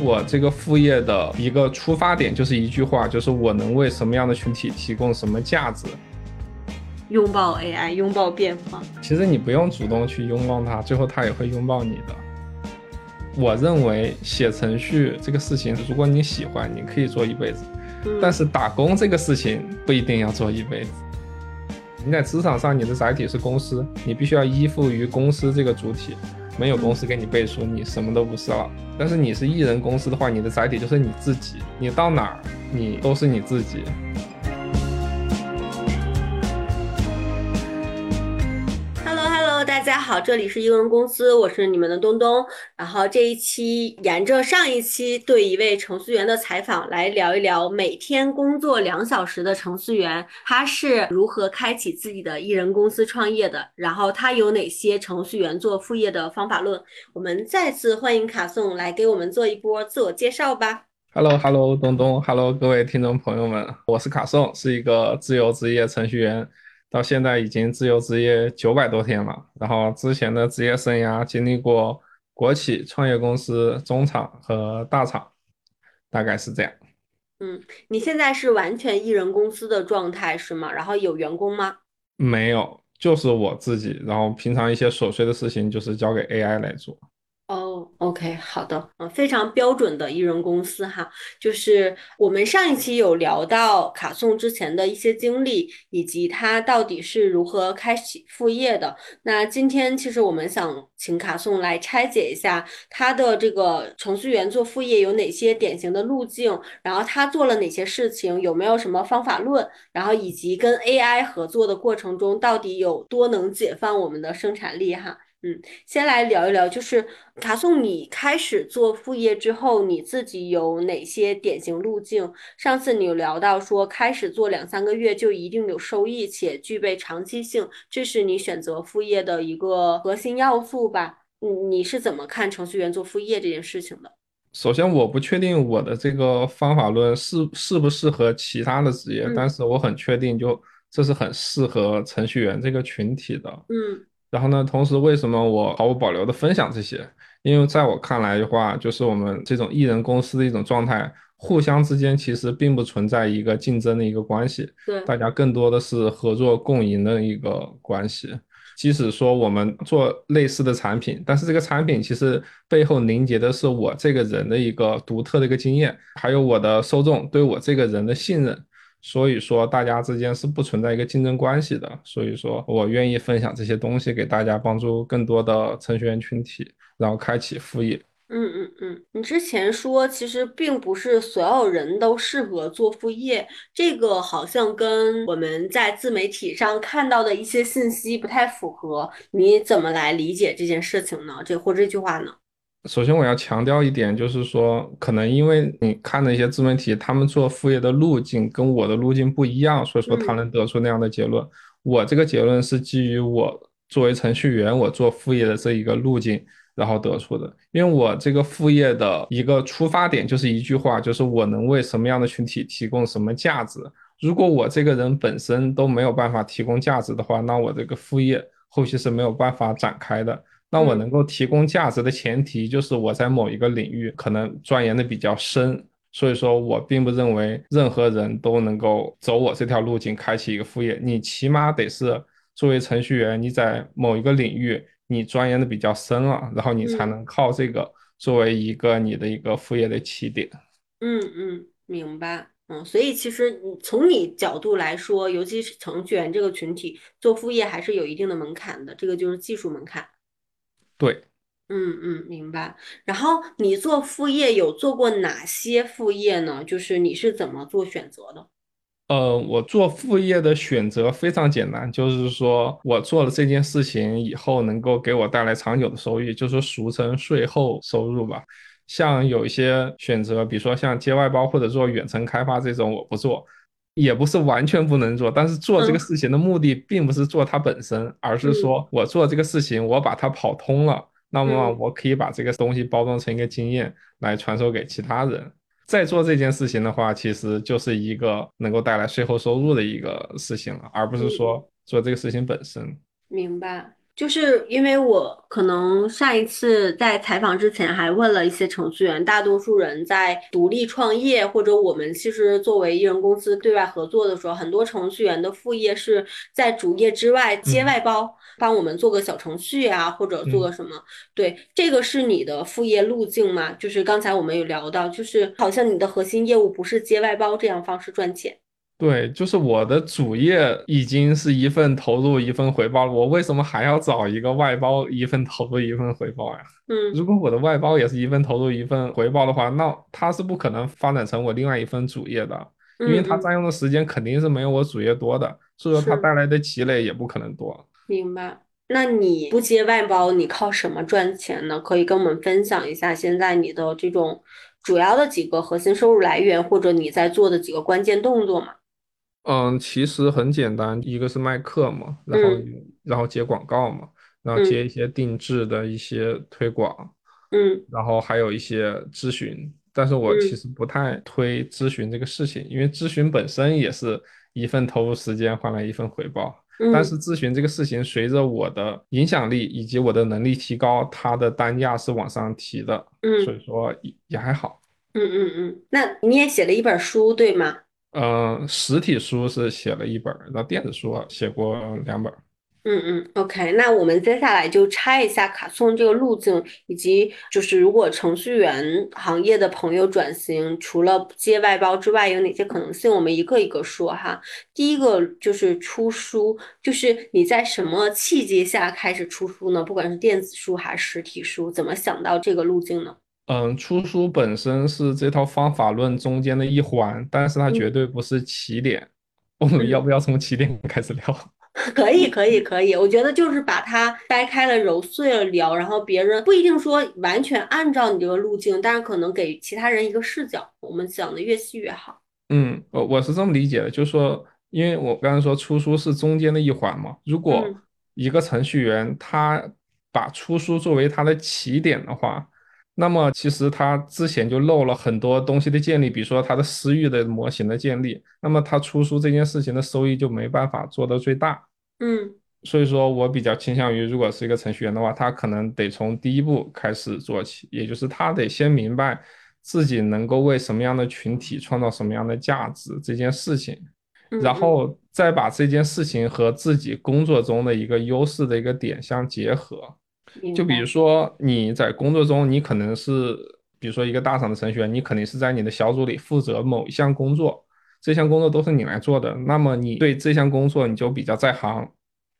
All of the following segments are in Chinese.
我这个副业的一个出发点就是一句话，就是我能为什么样的群体提供什么价值。拥抱 AI，拥抱变化。其实你不用主动去拥抱它，最后它也会拥抱你的。我认为写程序这个事情，如果你喜欢，你可以做一辈子。但是打工这个事情不一定要做一辈子。你在职场上，你的载体是公司，你必须要依附于公司这个主体。没有公司给你背书，你什么都不是了。但是你是艺人公司的话，你的载体就是你自己，你到哪儿你都是你自己。好，这里是艺人公司，我是你们的东东。然后这一期沿着上一期对一位程序员的采访来聊一聊，每天工作两小时的程序员他是如何开启自己的艺人公司创业的，然后他有哪些程序员做副业的方法论。我们再次欢迎卡颂来给我们做一波自我介绍吧。Hello，Hello，东东，Hello，各位听众朋友们，我是卡颂，是一个自由职业程序员。到现在已经自由职业九百多天了，然后之前的职业生涯经历过国企、创业公司、中厂和大厂，大概是这样。嗯，你现在是完全一人公司的状态是吗？然后有员工吗？没有，就是我自己。然后平常一些琐碎的事情就是交给 AI 来做。哦，OK，好的，嗯，非常标准的艺人公司哈，就是我们上一期有聊到卡颂之前的一些经历，以及他到底是如何开启副业的。那今天其实我们想请卡颂来拆解一下他的这个程序员做副业有哪些典型的路径，然后他做了哪些事情，有没有什么方法论，然后以及跟 AI 合作的过程中到底有多能解放我们的生产力哈。嗯，先来聊一聊，就是卡颂，你开始做副业之后，你自己有哪些典型路径？上次你有聊到说，开始做两三个月就一定有收益，且具备长期性，这是你选择副业的一个核心要素吧？你，你是怎么看程序员做副业这件事情的？首先，我不确定我的这个方法论适适不适合其他的职业，但是我很确定，就这是很适合程序员这个群体的。嗯。然后呢？同时，为什么我毫无保留的分享这些？因为在我看来的话，就是我们这种艺人公司的一种状态，互相之间其实并不存在一个竞争的一个关系，对，大家更多的是合作共赢的一个关系。即使说我们做类似的产品，但是这个产品其实背后凝结的是我这个人的一个独特的一个经验，还有我的受众对我这个人的信任。所以说，大家之间是不存在一个竞争关系的。所以说我愿意分享这些东西给大家，帮助更多的程序员群体，然后开启副业。嗯嗯嗯，你之前说其实并不是所有人都适合做副业，这个好像跟我们在自媒体上看到的一些信息不太符合。你怎么来理解这件事情呢？这或这句话呢？首先，我要强调一点，就是说，可能因为你看的一些自媒体，他们做副业的路径跟我的路径不一样，所以说他能得出那样的结论。我这个结论是基于我作为程序员，我做副业的这一个路径，然后得出的。因为我这个副业的一个出发点就是一句话，就是我能为什么样的群体提供什么价值。如果我这个人本身都没有办法提供价值的话，那我这个副业后期是没有办法展开的。那我能够提供价值的前提就是我在某一个领域可能钻研的比较深，所以说我并不认为任何人都能够走我这条路径开启一个副业。你起码得是作为程序员，你在某一个领域你钻研的比较深了，然后你才能靠这个作为一个你的一个副业的起点。嗯嗯，明白。嗯，所以其实从你角度来说，尤其是程序员这个群体做副业还是有一定的门槛的，这个就是技术门槛。对，嗯嗯，明白。然后你做副业有做过哪些副业呢？就是你是怎么做选择的？呃，我做副业的选择非常简单，就是说我做了这件事情以后能够给我带来长久的收益，就是俗称税后收入吧。像有一些选择，比如说像接外包或者做远程开发这种，我不做，也不是完全不能做，但是做这个事情的目的并不是做它本身，而是说我做这个事情，我把它跑通了，那么我可以把这个东西包装成一个经验来传授给其他人。再做这件事情的话，其实就是一个能够带来税后收入的一个事情了，而不是说做这个事情本身。明白。就是因为我可能上一次在采访之前还问了一些程序员，大多数人在独立创业或者我们其实作为艺人公司对外合作的时候，很多程序员的副业是在主业之外接外包，帮我们做个小程序啊，或者做个什么。对，这个是你的副业路径吗？就是刚才我们有聊到，就是好像你的核心业务不是接外包这样方式赚钱。对，就是我的主业已经是一份投入一份回报了，我为什么还要找一个外包一份投入一份回报呀？嗯，如果我的外包也是一份投入一份回报的话，那它是不可能发展成我另外一份主业的，因为它占用的时间肯定是没有我主业多的，所以说它带来的积累也不可能多。明白。那你不接外包，你靠什么赚钱呢？可以跟我们分享一下现在你的这种主要的几个核心收入来源，或者你在做的几个关键动作吗？嗯，其实很简单，一个是卖课嘛，然后然后接广告嘛，然后接一些定制的一些推广，嗯，然后还有一些咨询，但是我其实不太推咨询这个事情，因为咨询本身也是一份投入时间换来一份回报，但是咨询这个事情随着我的影响力以及我的能力提高，它的单价是往上提的，嗯，所以说也也还好，嗯嗯嗯，那你也写了一本书对吗？嗯，实体书是写了一本，然后电子书写过两本。嗯嗯，OK，那我们接下来就拆一下卡送这个路径，以及就是如果程序员行业的朋友转型，除了接外包之外，有哪些可能性？我们一个一个说哈。第一个就是出书，就是你在什么契机下开始出书呢？不管是电子书还是实体书，怎么想到这个路径呢？嗯，出书本身是这套方法论中间的一环，但是它绝对不是起点。我们要不要从起点开始聊？可以，可以，可以。我觉得就是把它掰开了、揉碎了聊，然后别人不一定说完全按照你这个路径，但是可能给其他人一个视角。我们讲的越细越好。嗯，我我是这么理解的，就是说，因为我刚才说出书是中间的一环嘛，如果一个程序员他把出书作为他的起点的话。那么其实他之前就漏了很多东西的建立，比如说他的私域的模型的建立，那么他出书这件事情的收益就没办法做到最大。嗯，所以说我比较倾向于，如果是一个程序员的话，他可能得从第一步开始做起，也就是他得先明白自己能够为什么样的群体创造什么样的价值这件事情，然后再把这件事情和自己工作中的一个优势的一个点相结合。就比如说你在工作中，你可能是，比如说一个大厂的程序员，你肯定是在你的小组里负责某一项工作，这项工作都是你来做的，那么你对这项工作你就比较在行，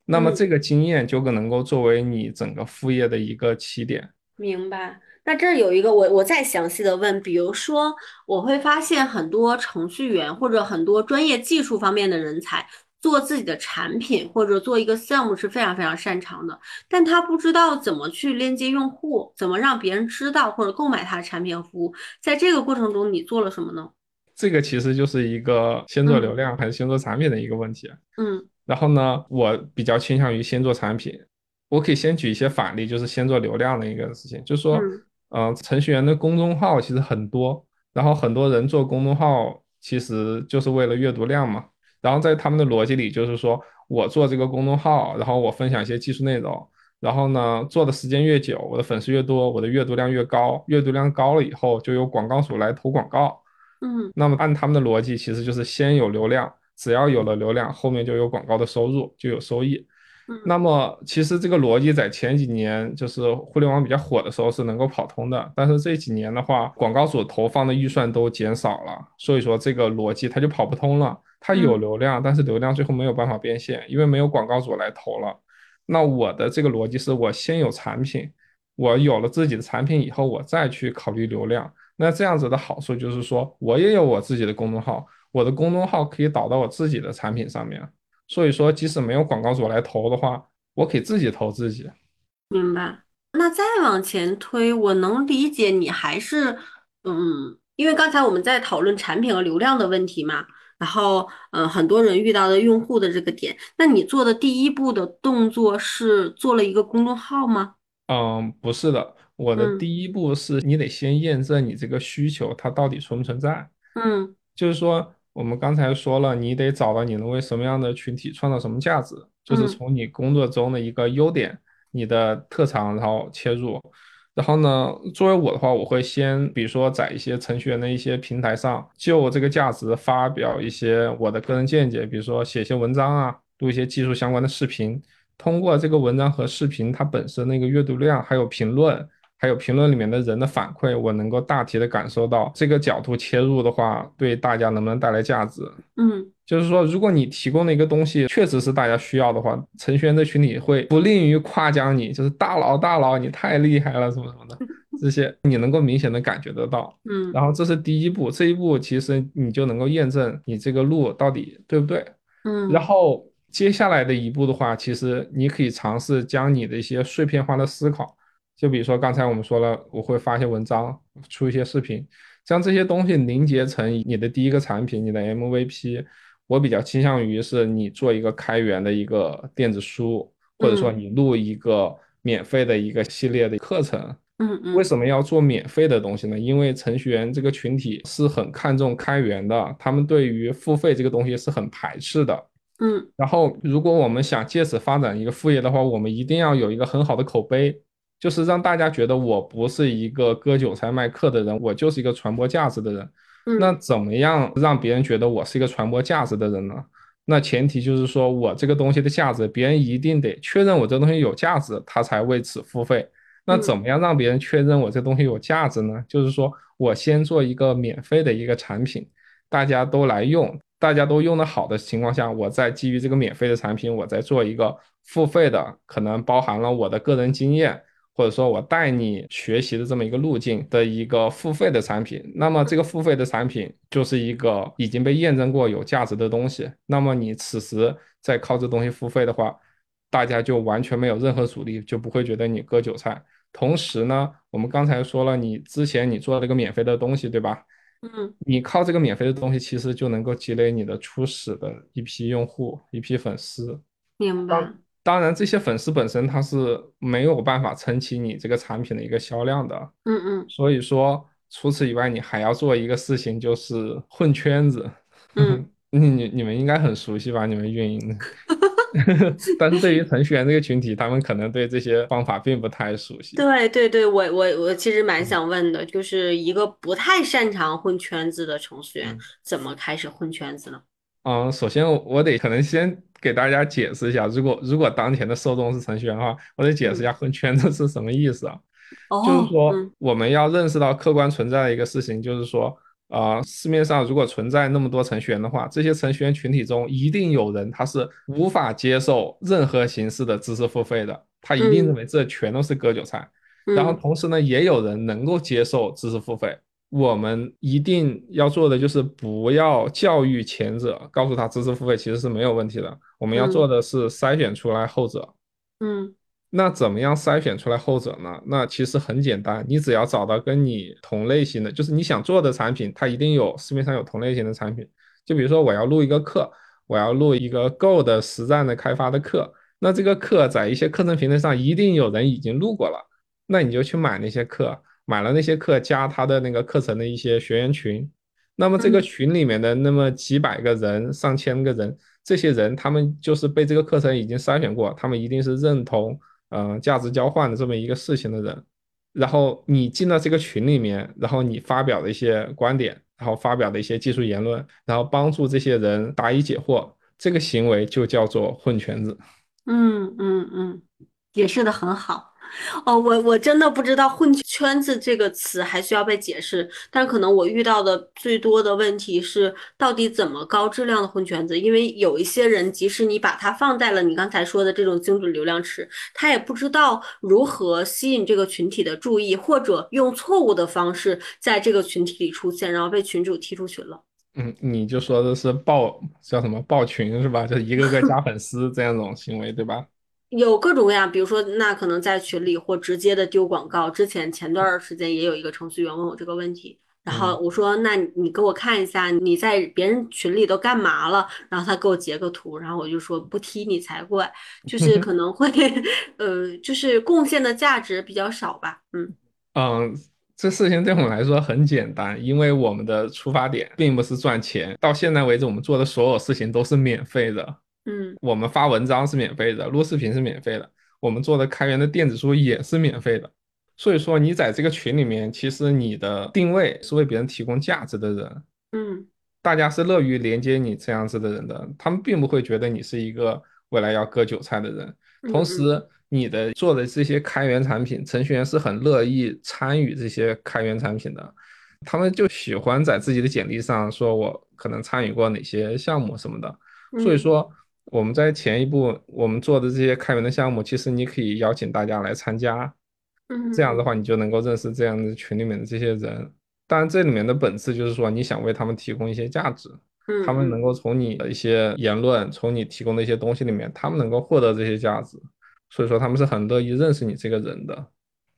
那么这个经验就更能够作为你整个副业的一个起点。明白。那这有一个我我再详细的问，比如说我会发现很多程序员或者很多专业技术方面的人才。做自己的产品或者做一个项目是非常非常擅长的，但他不知道怎么去链接用户，怎么让别人知道或者购买他的产品和服务。在这个过程中，你做了什么呢？这个其实就是一个先做流量还是先做产品的一个问题。嗯，然后呢，我比较倾向于先做产品。我可以先举一些反例，就是先做流量的一个事情，就是说，嗯，程序员的公众号其实很多，然后很多人做公众号其实就是为了阅读量嘛。然后在他们的逻辑里，就是说我做这个公众号，然后我分享一些技术内容，然后呢，做的时间越久，我的粉丝越多，我的阅读量越高，阅读量高了以后，就有广告主来投广告。嗯，那么按他们的逻辑，其实就是先有流量，只要有了流量，后面就有广告的收入，就有收益。那么其实这个逻辑在前几年就是互联网比较火的时候是能够跑通的，但是这几年的话，广告主投放的预算都减少了，所以说这个逻辑它就跑不通了。它有流量，但是流量最后没有办法变现，因为没有广告主来投了。那我的这个逻辑是我先有产品，我有了自己的产品以后，我再去考虑流量。那这样子的好处就是说我也有我自己的公众号，我的公众号可以导到我自己的产品上面。所以说，即使没有广告主来投的话，我可以自己投自己。明白。那再往前推，我能理解你还是嗯，因为刚才我们在讨论产品和流量的问题嘛。然后，嗯，很多人遇到的用户的这个点，那你做的第一步的动作是做了一个公众号吗？嗯，不是的，我的第一步是你得先验证你这个需求它到底存不存在。嗯，就是说。我们刚才说了，你得找到你能为什么样的群体创造什么价值。就是从你工作中的一个优点、你的特长，然后切入。然后呢，作为我的话，我会先比如说在一些程序员的一些平台上，就这个价值发表一些我的个人见解，比如说写些文章啊，录一些技术相关的视频。通过这个文章和视频，它本身那个阅读量，还有评论，还有评论里面的人的反馈，我能够大体的感受到这个角度切入的话，对大家能不能带来价值？嗯。就是说，如果你提供的一个东西确实是大家需要的话，程序员的群体会不吝于夸奖你，就是大佬大佬，你太厉害了，什么什么的，这些你能够明显的感觉得到。嗯，然后这是第一步，这一步其实你就能够验证你这个路到底对不对。嗯，然后接下来的一步的话，其实你可以尝试将你的一些碎片化的思考，就比如说刚才我们说了，我会发一些文章，出一些视频，将这些东西凝结成你的第一个产品，你的 MVP。我比较倾向于是你做一个开源的一个电子书，或者说你录一个免费的一个系列的课程。嗯嗯。为什么要做免费的东西呢？因为程序员这个群体是很看重开源的，他们对于付费这个东西是很排斥的。嗯。然后，如果我们想借此发展一个副业的话，我们一定要有一个很好的口碑，就是让大家觉得我不是一个割韭菜卖课的人，我就是一个传播价值的人。那怎么样让别人觉得我是一个传播价值的人呢？那前提就是说我这个东西的价值，别人一定得确认我这东西有价值，他才为此付费。那怎么样让别人确认我这东西有价值呢？就是说我先做一个免费的一个产品，大家都来用，大家都用的好的情况下，我再基于这个免费的产品，我再做一个付费的，可能包含了我的个人经验。或者说我带你学习的这么一个路径的一个付费的产品，那么这个付费的产品就是一个已经被验证过有价值的东西。那么你此时再靠这东西付费的话，大家就完全没有任何阻力，就不会觉得你割韭菜。同时呢，我们刚才说了，你之前你做了一个免费的东西，对吧？嗯，你靠这个免费的东西，其实就能够积累你的初始的一批用户、一批粉丝。明白。当然，这些粉丝本身他是没有办法撑起你这个产品的一个销量的。嗯嗯。所以说，除此以外，你还要做一个事情，就是混圈子。嗯。你你你们应该很熟悉吧？你们运营。但是对于程序员这个群体，他们可能对这些方法并不太熟悉。对对对，我我我其实蛮想问的，就是一个不太擅长混圈子的程序员，怎么开始混圈子呢？嗯，首先我得可能先给大家解释一下，如果如果当前的受众是程序员的话，我得解释一下混圈子是什么意思啊？就是说我们要认识到客观存在的一个事情，就是说，呃，市面上如果存在那么多程序员的话，这些程序员群体中一定有人他是无法接受任何形式的知识付费的，他一定认为这全都是割韭菜。然后同时呢，也有人能够接受知识付费。我们一定要做的就是不要教育前者，告诉他知识付费其实是没有问题的。我们要做的是筛选出来后者。嗯，那怎么样筛选出来后者呢？那其实很简单，你只要找到跟你同类型的，就是你想做的产品，它一定有市面上有同类型的产品。就比如说我要录一个课，我要录一个 Go 的实战的开发的课，那这个课在一些课程平台上一定有人已经录过了，那你就去买那些课。买了那些课，加他的那个课程的一些学员群，那么这个群里面的那么几百个人、上千个人，这些人他们就是被这个课程已经筛选过，他们一定是认同嗯价值交换的这么一个事情的人。然后你进到这个群里面，然后你发表的一些观点，然后发表的一些技术言论，然后帮助这些人答疑解惑，这个行为就叫做混圈子。嗯嗯嗯，解释的很好。哦，我我真的不知道“混圈子”这个词还需要被解释，但可能我遇到的最多的问题是，到底怎么高质量的混圈子？因为有一些人，即使你把它放在了你刚才说的这种精准流量池，他也不知道如何吸引这个群体的注意，或者用错误的方式在这个群体里出现，然后被群主踢出群了。嗯，你就说的是爆叫什么爆群是吧？就一个个加粉丝这样种行为，对吧？有各种各样，比如说，那可能在群里或直接的丢广告。之前前段时间也有一个程序员问我这个问题，然后我说，那你给我看一下你在别人群里都干嘛了？然后他给我截个图，然后我就说不踢你才怪，就是可能会，呃，就是贡献的价值比较少吧。嗯嗯，这事情对我们来说很简单，因为我们的出发点并不是赚钱，到现在为止我们做的所有事情都是免费的。嗯我们发文章是免费的，录视频是免费的，我们做的开源的电子书也是免费的。所以说，你在这个群里面，其实你的定位是为别人提供价值的人，嗯大家是乐于连接你这样子的人的，他们并不会觉得你是一个未来要割韭菜的人。同时，嗯你的做的这些开源产品，程序员是很乐意参与这些开源产品的，他们就喜欢在自己的简历上说我可能参与过哪些项目什么的。所以嗯说，我们在前一步我们做的这些开源的项目，其实你可以邀请大家来参加，这样的嗯话你就能够认识这样的群里面的这些人。当然，这里面的本质就是说，你想为他们提供一些价值，他们能够从你的一些言论，从你提供的一些东西里面，他们能够获得这些价值，所以说他们是很乐意认识你这个人的。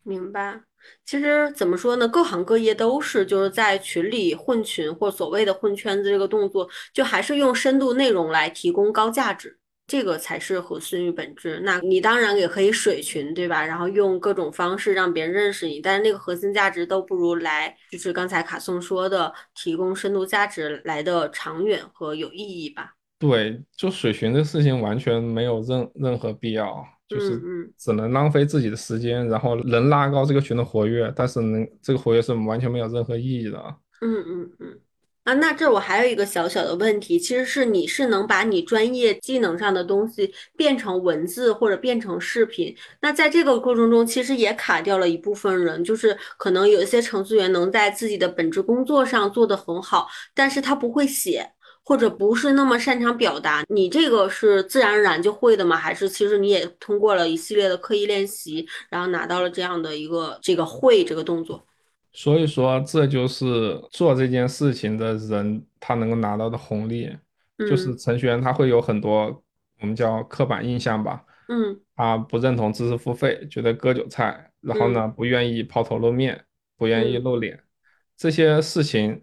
明白。其实怎么说呢，各行各业都是就是在群里混群或所谓的混圈子这个动作，就还是用深度内容来提供高价值。这个才是核心与本质。那你当然也可以水群，对吧？然后用各种方式让别人认识你，但是那个核心价值都不如来，就是刚才卡颂说的，提供深度价值来的长远和有意义吧。对，就水群的事情完全没有任任何必要，就是只能浪费自己的时间，然后能拉高这个群的活跃，但是能这个活跃是完全没有任何意义的。嗯嗯嗯。啊，那这我还有一个小小的问题，其实是你是能把你专业技能上的东西变成文字或者变成视频，那在这个过程中，其实也卡掉了一部分人，就是可能有一些程序员能在自己的本职工作上做得很好，但是他不会写，或者不是那么擅长表达。你这个是自然而然就会的吗？还是其实你也通过了一系列的刻意练习，然后拿到了这样的一个这个会这个动作？所以说，这就是做这件事情的人他能够拿到的红利，就是嗯程序员他会有很多我们叫刻板印象吧，嗯他不认同知识付费，觉得割韭菜，然后嗯呢不愿意抛头露面，不愿意嗯露脸，这些事情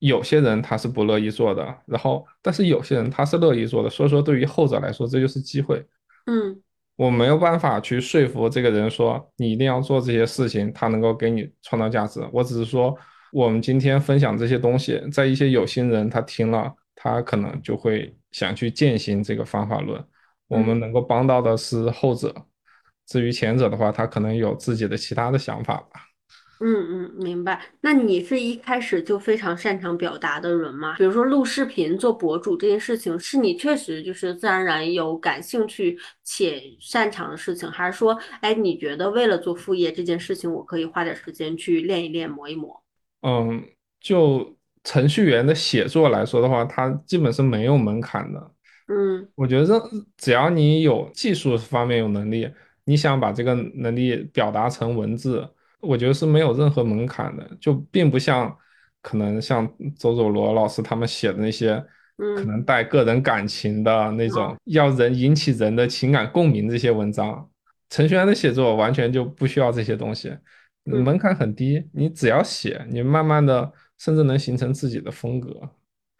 有些人他是不乐意做的，然后但是有些人他是乐意做的，所以说对于后者来说这就是机会。嗯我没有办法去说服这个人说你一定要做这些事情，他能够给你创造价值。我只是说，我们今天分享这些东西，在一些有心人他听了，他可能就会想去践行这个方法论。我们嗯。能够帮到的是后者，至于前者的话，他可能有自己的其他的想法吧。嗯嗯，明白。那你是一开始就非常擅长表达的人吗？比如说录视频、做博主这件事情，是你确实就是自然而然有感兴趣且擅长的事情，还是说，哎，你觉得为了做副业这件事情，我可以花点时间去练一练、磨一磨？嗯，就程序员的写作来说的话，它基本是没有门槛的。嗯我觉得只要你有技术方面有能力，你想把这个能力表达成文字，我觉得是没有任何门槛的，就并不像可能像周佐罗老师他们写的那些可嗯能带个人感情的那种，啊要人引起人的情感共鸣这些文章，程序员的写作完全就不需要这些东西，嗯。门槛很低，你只要写，你慢慢的甚至能形成自己的风格。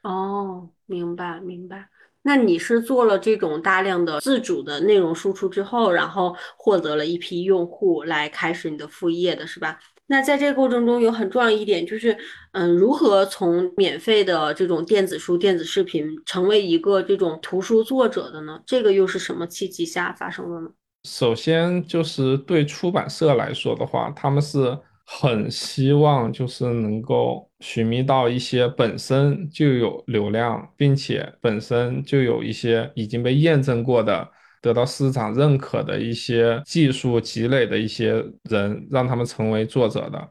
哦，明白明白。那你是做了这种大量的自主的内容输出之后，然后获得了一批用户来开始你的副业的是吧？那在这个过程中有很重要一点就是，嗯，如何从免费的这种电子书、电子视频成为一个这种图书作者的呢？这个又是什么契机下发生的呢？首先就是对出版社来说的话，他们是很希望就是能够寻觅到一些本身就有流量，并且本身就有一些已经被验证过的、得到市场认可的一些技术积累的一些人，让他们成为作者的。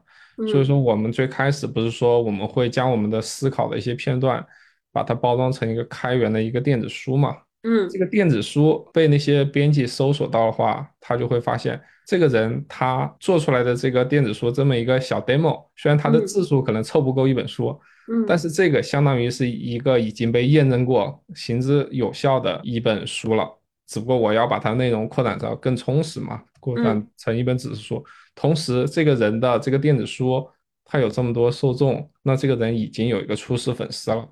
所以嗯说，我们最开始不是说我们会将我们的思考的一些片段，把它包装成一个开源的一个电子书嘛。嗯这嗯个电子书被那些编辑搜索到的话，他就会发现这个人他做出来的这个电子书这么一个小 demo，虽然他的嗯字数可能凑不够一本书，嗯但嗯是这个相当于是一个已经被验证过、行之有效的一本书了。只不过我要把它内容扩展到更充实嘛，扩展嗯成一本纸质书。同时，这个人的这个电子书，他有这么多受众，那这个人已经有一个初始粉丝了。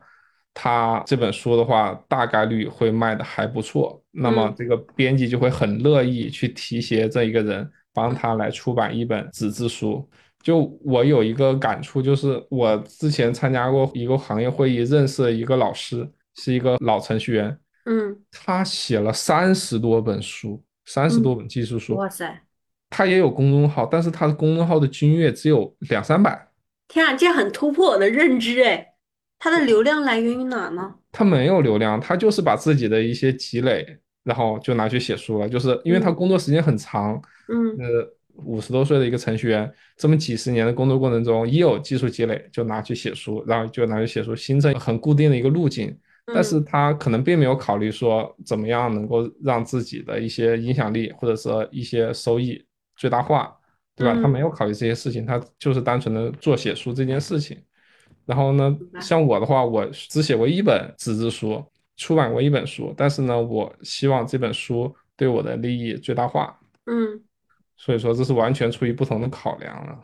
他这本书的话，大概率会卖的还不错，那么嗯这个编辑就会很乐意去提携这一个人，帮他来出版一本纸质书。就我有一个感触，就是我之前参加过一个行业会议，认识了一个老师，是一个老程序员，嗯，他写了三十多本书，三十多嗯，本技术书。哇塞，他也有公众号，但是他的公众号的均阅只有两三百，天啊，这很突破我的认知哎。它的流量来源于哪呢？他没有流量，他就是把自己的一些积累，然后就拿去写书了。就是因为他嗯工作时间很长，嗯呃，五十多岁的一个程序员，这么几十年的工作过程中，一有技术积累，就拿去写书，然后就拿去写书，形成很固定的一个路径。但是嗯他可能并没有考虑说怎么样能够让自己的一些影响力或者说一些收益最大化，对吧？他没嗯，有考虑这些事情，他就是单纯的做写书这件事情。然后呢，像我的话，我只写过一本纸质书，出版过一本书，但是呢，我希望这本书对我的利益最大化，嗯。所以说这是完全出于不同的考量了。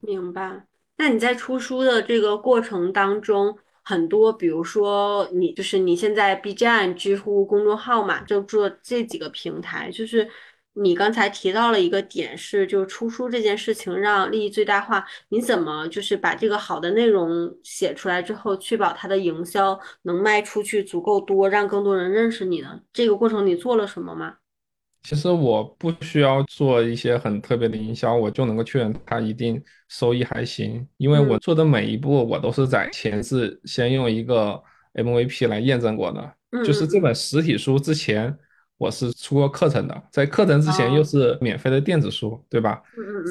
明白。那你在出书的这个过程当中，很多，比如说你就是你现在 B 站、知乎公众号嘛，就做这几个平台，就是你刚才提到了一个点是，就是出书这件事情让利益最大化，你怎么就是把这个好的内容写出来之后，确保它的营销能卖出去足够多，让更多人认识你呢？这个过程你做了什么吗？其实我不需要做一些很特别的营销，我就能够确认它一定收益还行，因为我嗯做的每一步我都是在前置先用一个 MVP 来验证过的。嗯就是这嗯本实体书之前我是出过课程的，在课程之嗯，前又哦，是免费的电子书，对吧？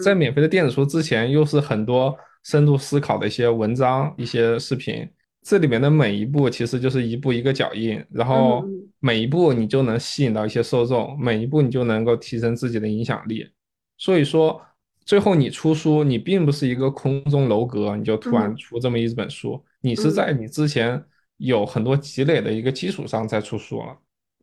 在免费的电子书之前又是很多深度思考的一些文章、一些视频。这里面的每一步其实就是一步一个脚印，然后每一步你就能吸引到一些受众，每一步你就能够提升自己的影响力。所以说，最后你出书，你并不是一个空中楼阁，你就突然嗯出这么一本书，你是在嗯。你之前有很多积累的一个基础上再出书了。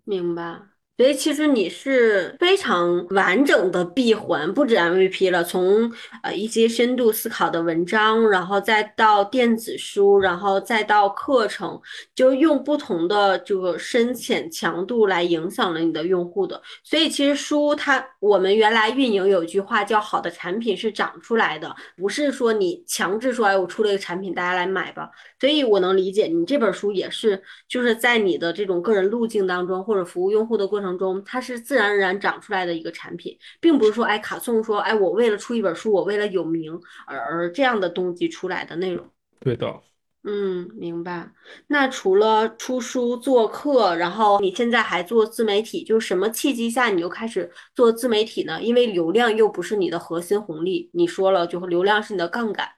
明白。所以其实你是非常完整的闭环，不止 MVP 了，从呃一些深度思考的文章，然后再到电子书，然后再到课程，就用不同的这个深浅强度来影响了你的用户的。所以其实书它，我们原来运营有句话叫“好的产品是长出来的”，不是说你强制说，哎，我出了一个产品，大家来买吧。所以我能理解你这本书也是，就是在你的这种个人路径当中，或者服务用户的过程中，它是自然而然长出来的一个产品，并不是说，哎，卡颂说，哎，我为了出一本书，我为了有名而而这样的动机出来的内容。对的。嗯，明白。那除了出书、做课，然后你现在还做自媒体，就是什么契机下你又开始做自媒体呢？因为流量又不是你的核心红利，你说了，就流量是你的杠杆。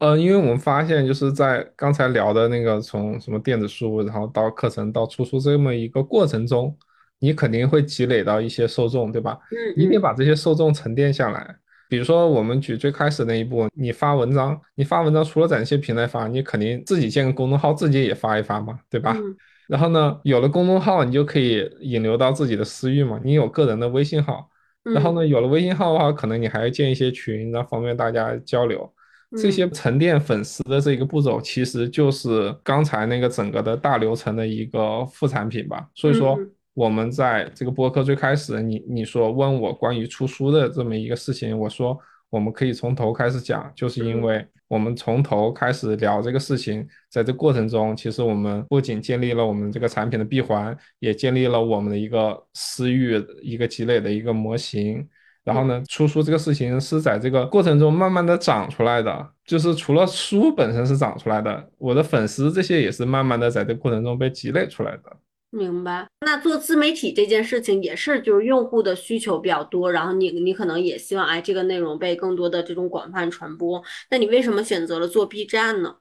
呃，因为我们发现，就是在刚才聊的那个从什么电子书，然后到课程到出书这么一个过程中，你肯定会积累到一些受众，对吧？嗯你得嗯把这些受众沉淀下来。比如说，我们举最开始那一步，你发文章，你发文章除了在那些平台发，你肯定自己建个公众号，自己也发一发嘛，对吧？嗯然后呢，有了公众号，你就可以引流到自己的私域嘛，你有个人的微信号。然后嗯呢，有了微信号的话，可能你还要建一些群，然后方便大家交流。这些嗯沉淀粉丝的这个步骤，其实就是刚才那个整个的大流程的一个副产品吧。所以说，嗯我们在这个播客最开始，你你说问我关于出书的这么一个事情，我说我们可以从头开始讲，就是因嗯为我们从头开始聊这个事情，在这过程中，其实我们不仅建立了我们这个产品的闭环，也建立了我们的一个私域一个积累的一个模型。然后嗯呢，出书这个事情是在这个过程中慢慢的长出来的，就是除了书本身是长出来的，我的粉丝这些也是慢慢的在这个过程中被积累出来的。明白。那做自媒体这件事情也是，就是用户的需求比较多，然后你你可能也希望，哎，这个内容被更多的这种广泛传播。那你为什么选择了做 B 站呢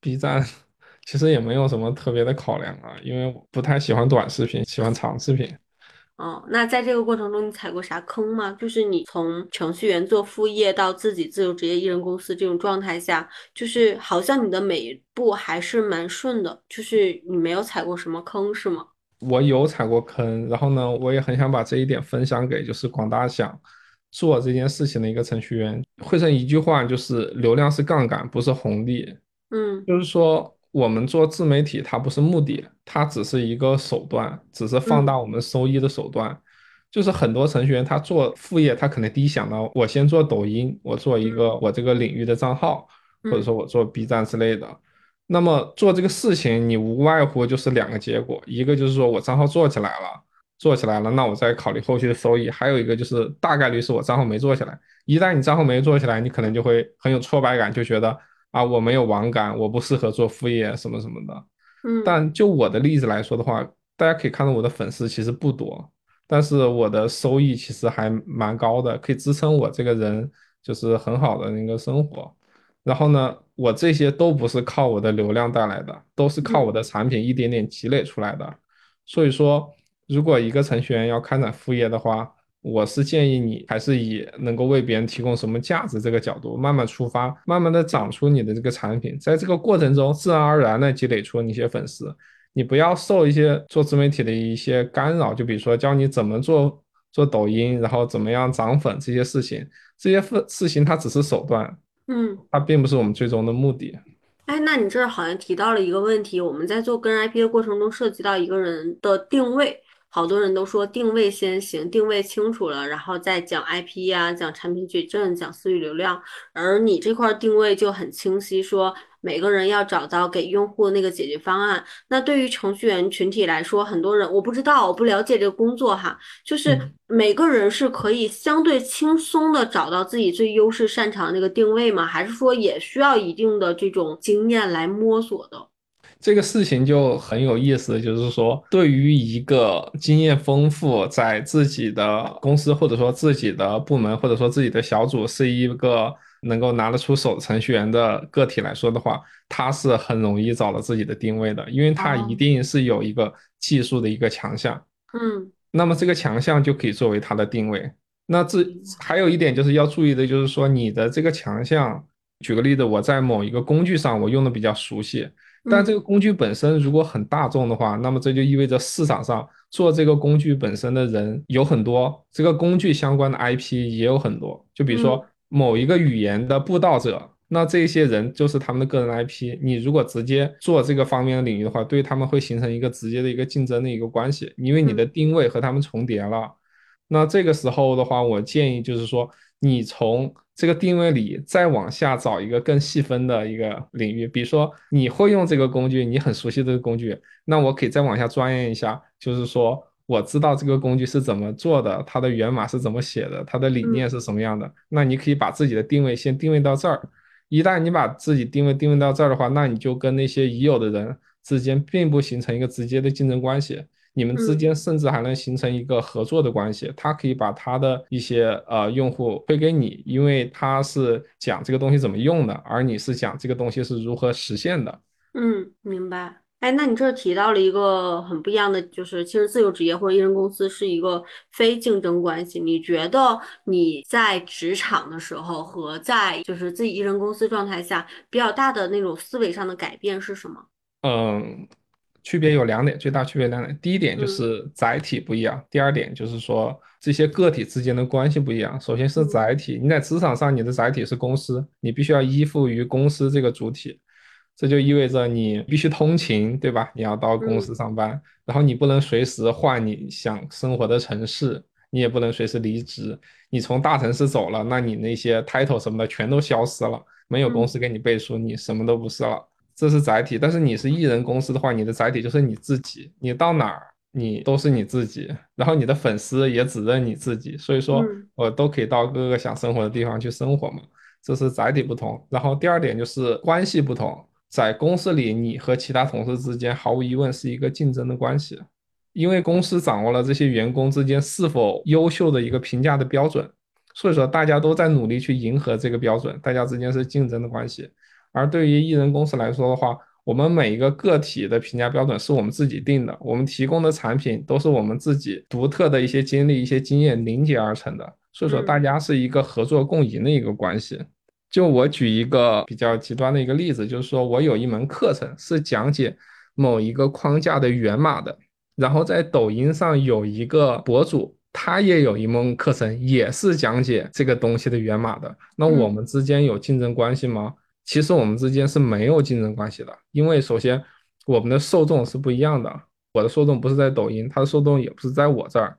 ？B 站其实也没有什么特别的考量啊，因为我不太喜欢短视频，喜欢长视频。哦，那在这个过程中你踩过啥坑吗？就是你从程序员做副业到自己自由职业艺人公司这种状态下，就是好像你的每一步还是蛮顺的，就是你没有踩过什么坑，是吗？我有踩过坑，然后呢，我也很想把这一点分享给就是广大想做这件事情的一个程序员。汇成一句话，就是流量是杠杆，不是红利。嗯就是说，我们做自媒体，它不是目的，它只是一个手段，只是放大嗯我们收益的手段。就是很多程序员他做副业，他可能第一想到，我先做抖音，我做一个我这个领域的账号，或者嗯说我做 B 站之类的。那么做这个事情，你无外乎就是两个结果，一个就是说我账号做起来了，做起来了，那我再考虑后续的收益；还有一个就是大概率是我账号没做起来。一旦你账号没做起来，你可能就会很有挫败感，就觉得啊我没有网感，我不适合做副业什么什么的。嗯，但就我的例子来说的话，大家可以看到我的粉丝其实不多，但是我的收益其实还蛮高的，可以支撑我这个人就是很好的那个生活。然后呢，我这些都不是靠我的流量带来的，都是靠我的产品一点点积累出来的。所以说，如果一个程序员要开展副业的话，我是建议你还是以能够为别人提供什么价值这个角度慢慢出发，慢慢的长出你的这个产品，在这个过程中自然而然的积累出你一些粉丝。你不要受一些做自媒体的一些干扰，就比如说教你怎么做做抖音，然后怎么样涨粉这些事情，这些事事情它只是手段。嗯，它并不是我们最终的目的。哎，那你这儿好像提到了一个问题，我们在做个人 IP 的过程中，涉及到一个人的定位。好多人都说定位先行，定位清楚了，然后再讲 IP 呀，讲产品矩阵，讲私域流量。而你这块定位就很清晰，说每个人要找到给用户的那个解决方案。那对于程序员群体来说，很多人我不知道，我不了解这个工作哈，就是每个人是可以相对轻松的找到自己最优势擅长的那个定位吗？还是说也需要一定的这种经验来摸索的？这个事情就很有意思，就是说，对于一个经验丰富，在自己的公司或者说自己的部门或者说自己的小组是一个能够拿得出手程序员的个体来说的话，他是很容易找到自己的定位的，因为他一定是有一个技术的一个强项。嗯，那么这个强项就可以作为他的定位。那这还有一点就是要注意的，就是说你的这个强项，举个例子，我在某一个工具上我用的比较熟悉。但这个工具本身如果很大众的话，那么这就意味着市场上做这个工具本身的人有很多，这个工具相关的 IP 也有很多。就比如说某一个语言的布道者，那这些人就是他们的个人 IP。你如果直接做这个方面的领域的话，对他们会形成一个直接的一个竞争的一个关系，因为你的定位和他们重叠了。那这个时候的话，我建议就是说，你从这个定位里再往下找一个更细分的一个领域，比如说你会用这个工具，你很熟悉这个工具，那我可以再往下钻研一下，就是说我知道这个工具是怎么做的，它的源码是怎么写的，它的理念是什么样的。那你可以把自己的定位先定位到这儿，一旦你把自己定位定位到这儿的话，那你就跟那些已有的人之间并不形成一个直接的竞争关系。你们之间甚至还能形成一个合作的关系，他可以把他的一些呃用户推给你，因为他是讲这个东西怎么用的，而你是讲这个东西是如何实现的。嗯，明白。哎，那你这提到了一个很不一样的，就是其实自由职业或者艺人公司是一个非竞争关系。你觉得你在职场的时候和在就是自己艺人公司状态下比较大的那种思维上的改变是什么？嗯。区别有两点，最大区别两点。第一点就是载体不一样，第二点就是说这些个体之间的关系不一样。首先是载体，你在职场上，你的载体是公司，你必须要依附于公司这个主体，这就意味着你必须通勤，对吧？你要到公司上班，然后你不能随时换你想生活的城市，你也不能随时离职。你从大城市走了，那你那些 title 什么的全都消失了，没有公司给你背书，你什么都不是了。这是载体，但是你是艺人公司的话，你的载体就是你自己，你到哪儿你都是你自己，然后你的粉丝也只认你自己，所以说我都可以到各个想生活的地方去生活嘛，这是载体不同。然后第二点就是关系不同，在公司里你和其他同事之间毫无疑问是一个竞争的关系，因为公司掌握了这些员工之间是否优秀的一个评价的标准，所以说大家都在努力去迎合这个标准，大家之间是竞争的关系。而对于艺人公司来说的话，我们每一个个体的评价标准是我们自己定的，我们提供的产品都是我们自己独特的一些经历、一些经验凝结而成的，所以说大家是一个合作共赢的一个关系。就我举一个比较极端的一个例子，就是说我有一门课程是讲解某一个框架的源码的，然后在抖音上有一个博主，他也有一门课程，也是讲解这个东西的源码的，那我们之间有竞争关系吗？其实我们之间是没有竞争关系的，因为首先我们的受众是不一样的，我的受众不是在抖音，他的受众也不是在我这儿。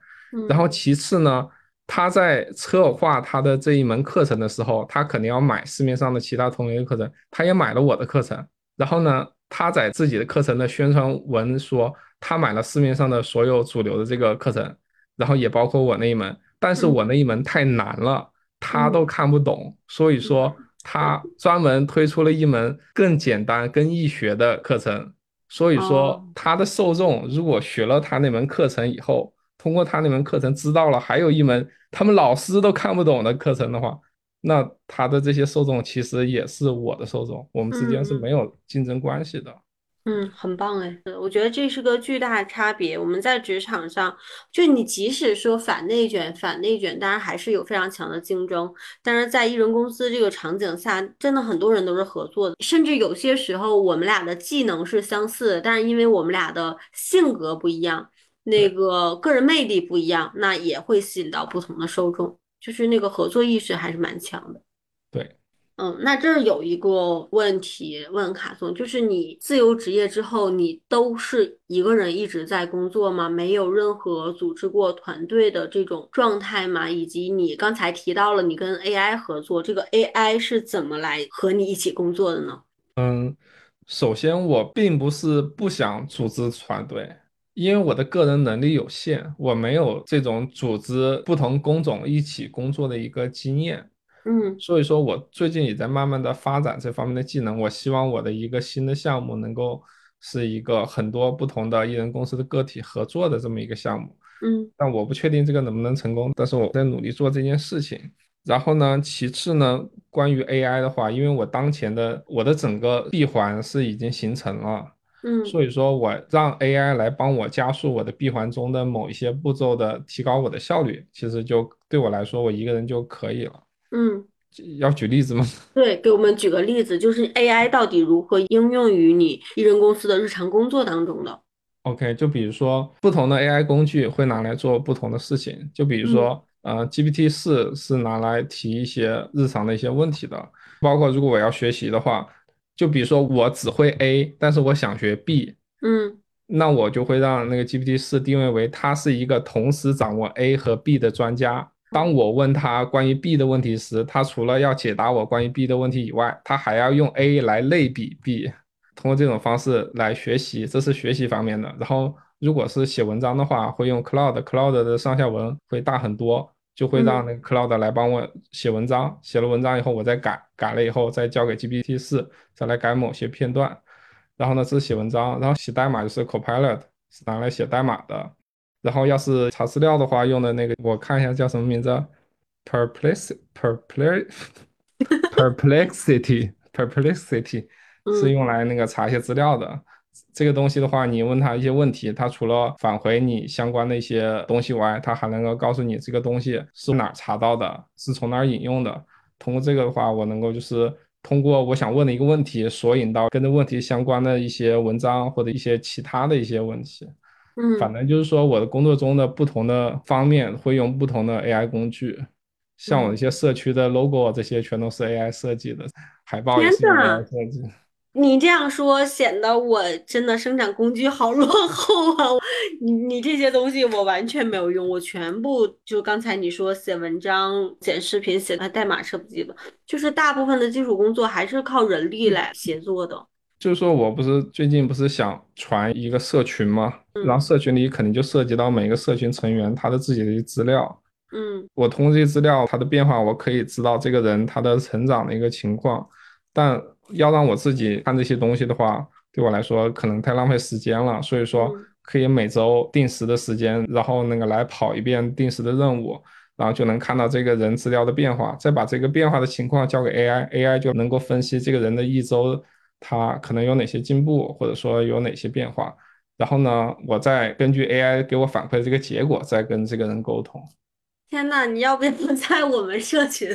然后其次呢，他在策划他的这一门课程的时候，他肯定要买市面上的其他同类课程，他也买了我的课程。然后呢，他在自己的课程的宣传文说他买了市面上的所有主流的这个课程，然后也包括我那一门，但是我那一门太难了，他都看不懂，所以说他专门推出了一门更简单、更易学的课程。所以说他的受众如果学了他那门课程以后，通过他那门课程知道了还有一门他们老师都看不懂的课程的话。那他的这些受众其实也是我的受众，我们之间是没有竞争关系的。嗯，很棒哎，我觉得这是个巨大的差别。我们在职场上，就你即使说反内卷，反内卷，当然还是有非常强的竞争。但是在艺人公司这个场景下，真的很多人都是合作的，甚至有些时候我们俩的技能是相似的，但是因为我们俩的性格不一样，那个个人魅力不一样，那也会吸引到不同的受众。就是那个合作意识还是蛮强的，对，嗯，那这儿有一个问题问卡松，就是你自由职业之后，你都是一个人一直在工作吗？没有任何组织过团队的这种状态吗？以及你刚才提到了你跟 AI 合作，这个 AI 是怎么来和你一起工作的呢？嗯，首先我并不是不想组织团队。因为我的个人能力有限，我没有这种组织不同工种一起工作的一个经验，嗯，所以说我最近也在慢慢的发展这方面的技能。我希望我的一个新的项目能够是一个很多不同的艺人公司的个体合作的这么一个项目，嗯，但我不确定这个能不能成功，但是我在努力做这件事情。然后呢，其次呢，关于 AI 的话，因为我当前的我的整个闭环是已经形成了。嗯，所以说我让 AI 来帮我加速我的闭环中的某一些步骤的提高我的效率，其实就对我来说，我一个人就可以了。嗯，要举例子吗？对，给我们举个例子，就是 AI 到底如何应用于你艺人公司的日常工作当中的？OK，就比如说不同的 AI 工具会拿来做不同的事情，就比如说，呃，GPT 四是拿来提一些日常的一些问题的，包括如果我要学习的话。就比如说我只会 A，但是我想学 B，嗯，那我就会让那个 GPT 四定位为它是一个同时掌握 A 和 B 的专家。当我问他关于 B 的问题时，他除了要解答我关于 B 的问题以外，他还要用 A 来类比 B，通过这种方式来学习，这是学习方面的。然后如果是写文章的话，会用 Cloud，Cloud 的上下文会大很多。就会让那个 Cloud 来帮我写文章，写了文章以后我再改，改了以后再交给 GPT 四，再来改某些片段。然后呢，这是写文章，然后写代码就是 Copilot，是拿来写代码的。然后要是查资料的话，用的那个我看一下叫什么名字，Perplexity，Perplexity，Perplexity 是用来那个查一些资料的。这个东西的话，你问他一些问题，他除了返回你相关的一些东西外，他还能够告诉你这个东西是哪儿查到的，是从哪儿引用的。通过这个的话，我能够就是通过我想问的一个问题，索引到跟这问题相关的一些文章或者一些其他的一些问题。嗯，反正就是说我的工作中的不同的方面会用不同的 AI 工具，像我一些社区的 logo 这些全都是 AI 设计的，海报也是 AI 设计。你这样说显得我真的生产工具好落后啊！你你这些东西我完全没有用，我全部就刚才你说写文章、剪视频、写代码是不记得，就是大部分的基础工作还是靠人力来协作的。就是说我不是最近不是想传一个社群吗？然后社群里肯定就涉及到每个社群成员他的自己的资料。嗯，我通过这些资料，他的变化，我可以知道这个人他的成长的一个情况，但。要让我自己看这些东西的话，对我来说可能太浪费时间了。所以说，可以每周定时的时间，然后那个来跑一遍定时的任务，然后就能看到这个人资料的变化，再把这个变化的情况交给 AI，AI 就能够分析这个人的一周他可能有哪些进步，或者说有哪些变化。然后呢，我再根据 AI 给我反馈的这个结果，再跟这个人沟通。天呐，你要不要在我们社群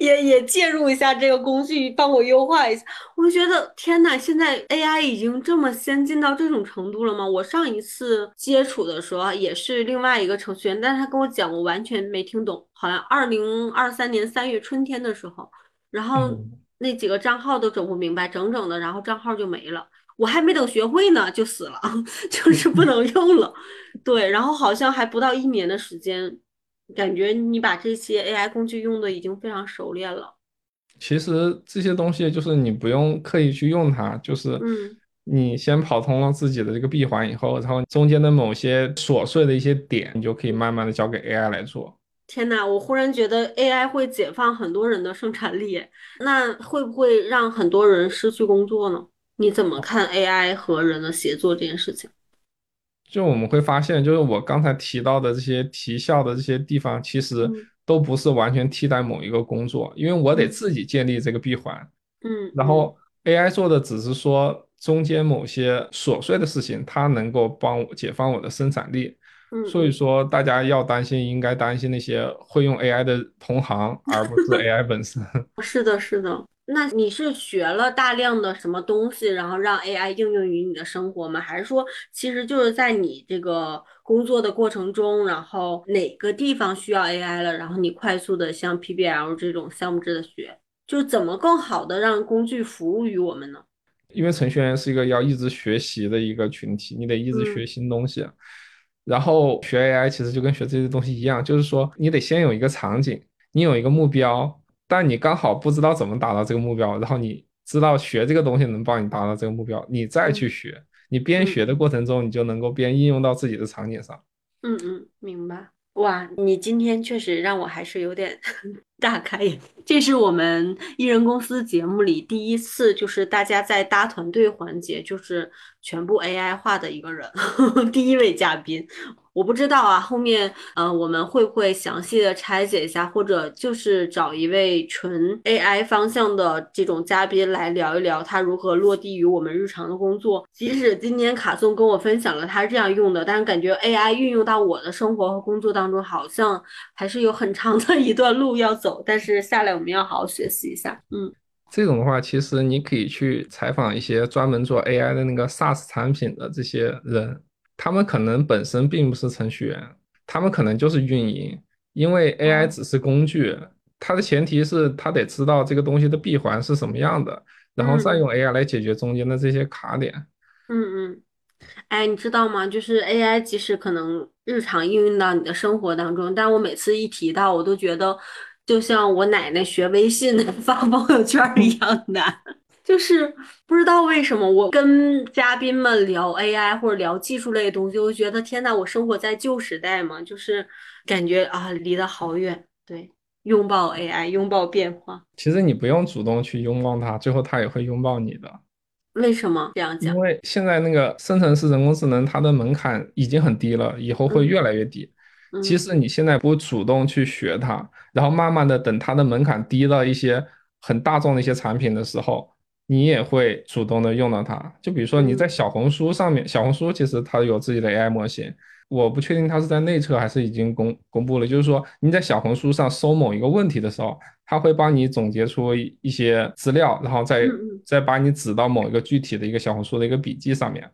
也也介入一下这个工具，帮我优化一下？我就觉得天呐，现在 AI 已经这么先进到这种程度了吗？我上一次接触的时候也是另外一个程序员，但是他跟我讲，我完全没听懂。好像二零二三年三月春天的时候，然后那几个账号都整不明白，整整的，然后账号就没了。我还没等学会呢，就死了，就是不能用了。对，然后好像还不到一年的时间。感觉你把这些 AI 工具用的已经非常熟练了。其实这些东西就是你不用刻意去用它，就是你先跑通了自己的这个闭环以后，然后中间的某些琐碎的一些点，你就可以慢慢的交给 AI 来做。天呐，我忽然觉得 AI 会解放很多人的生产力，那会不会让很多人失去工作呢？你怎么看 AI 和人的协作这件事情？就我们会发现，就是我刚才提到的这些提效的这些地方，其实都不是完全替代某一个工作，因为我得自己建立这个闭环。嗯，然后 AI 做的只是说中间某些琐碎的事情，它能够帮我解放我的生产力。嗯，所以说大家要担心，应该担心那些会用 AI 的同行，而不是 AI 本身。是的，是的。那你是学了大量的什么东西，然后让 AI 应用于你的生活吗？还是说，其实就是在你这个工作的过程中，然后哪个地方需要 AI 了，然后你快速的像 PBL 这种项目制的学，就怎么更好的让工具服务于我们呢？因为程序员是一个要一直学习的一个群体，你得一直学新东西。然后学 AI 其实就跟学这些东西一样，就是说你得先有一个场景，你有一个目标，但你刚好不知道怎么达到这个目标，然后你知道学这个东西能帮你达到这个目标，你再去学，你边学的过程中，你就能够边应用到自己的场景上。嗯嗯，明白。哇，你今天确实让我还是有点 大开眼。这是我们艺人公司节目里第一次，就是大家在搭团队环节，就是全部 AI 化的一个人，第一位嘉宾。我不知道啊，后面呃我们会不会详细的拆解一下，或者就是找一位纯 AI 方向的这种嘉宾来聊一聊他如何落地于我们日常的工作。即使今年卡颂跟我分享了他是这样用的，但是感觉 AI 运用到我的生活和工作当中，好像还是有很长的一段路要走。但是下来我们要好好学习一下。嗯，这种的话，其实你可以去采访一些专门做 AI 的那个 SaaS 产品的这些人。他们可能本身并不是程序员，他们可能就是运营，因为 AI 只是工具，它的前提是他得知道这个东西的闭环是什么样的，然后再用 AI 来解决中间的这些卡点。嗯嗯，哎，你知道吗？就是 AI 即使可能日常应用到你的生活当中，但我每次一提到，我都觉得就像我奶奶学微信 发朋友圈一样难。就是不知道为什么，我跟嘉宾们聊 AI 或者聊技术类的东西，我觉得天呐，我生活在旧时代嘛，就是感觉啊离得好远。对，拥抱 AI，拥抱变化。其实你不用主动去拥抱它，最后它也会拥抱你的。为什么这样讲？因为现在那个生成式人工智能，它的门槛已经很低了，以后会越来越低。即使你现在不主动去学它，然后慢慢的等它的门槛低到一些很大众的一些产品的时候。你也会主动的用到它，就比如说你在小红书上面，小红书其实它有自己的 AI 模型，我不确定它是在内测还是已经公公布了。就是说你在小红书上搜某一个问题的时候，它会帮你总结出一些资料，然后再再把你指到某一个具体的一个小红书的一个笔记上面。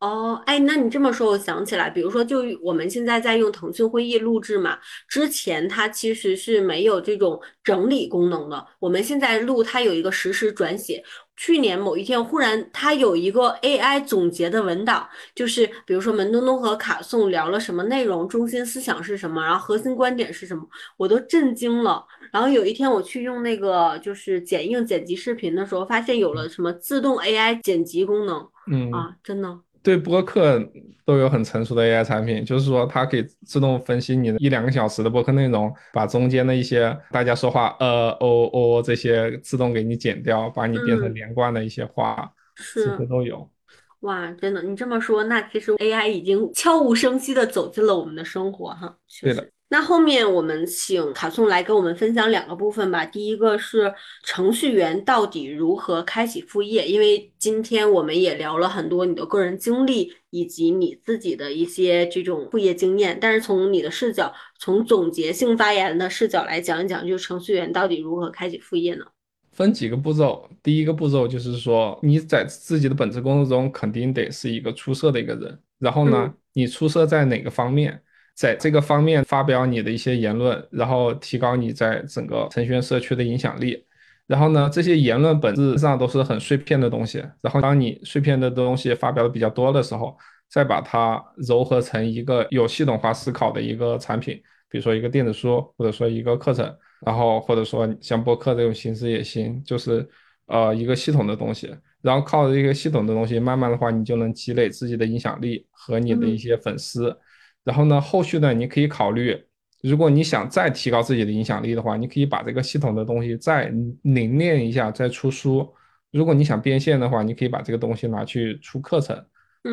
哦，哎，那你这么说，我想起来，比如说，就我们现在在用腾讯会议录制嘛，之前它其实是没有这种整理功能的。我们现在录，它有一个实时转写。去年某一天，忽然它有一个 AI 总结的文档，就是比如说门东东和卡颂聊了什么内容，中心思想是什么，然后核心观点是什么，我都震惊了。然后有一天我去用那个就是剪映剪辑视频的时候，发现有了什么自动 AI 剪辑功能，嗯啊，真的。对播客都有很成熟的 AI 产品，就是说它可以自动分析你的一两个小时的播客内容，把中间的一些大家说话呃哦哦这些自动给你剪掉，把你变成连贯的一些话，是这些都有。哇，真的，你这么说，那其实 AI 已经悄无声息的走进了我们的生活哈。对的。那后面我们请卡颂来跟我们分享两个部分吧。第一个是程序员到底如何开启副业，因为今天我们也聊了很多你的个人经历以及你自己的一些这种副业经验。但是从你的视角，从总结性发言的视角来讲一讲，就是程序员到底如何开启副业呢？分几个步骤。第一个步骤就是说你在自己的本职工作中肯定得是一个出色的一个人。然后呢，你出色在哪个方面？在这个方面发表你的一些言论，然后提高你在整个程序员社区的影响力。然后呢，这些言论本质上都是很碎片的东西。然后当你碎片的东西发表的比较多的时候，再把它糅合成一个有系统化思考的一个产品，比如说一个电子书，或者说一个课程，然后或者说像播客这种形式也行，就是呃一个系统的东西，然后靠着这个系统的东西，慢慢的话，你就能积累自己的影响力和你的一些粉丝。然后呢，后续呢，你可以考虑，如果你想再提高自己的影响力的话，你可以把这个系统的东西再凝练一下，再出书。如果你想变现的话，你可以把这个东西拿去出课程，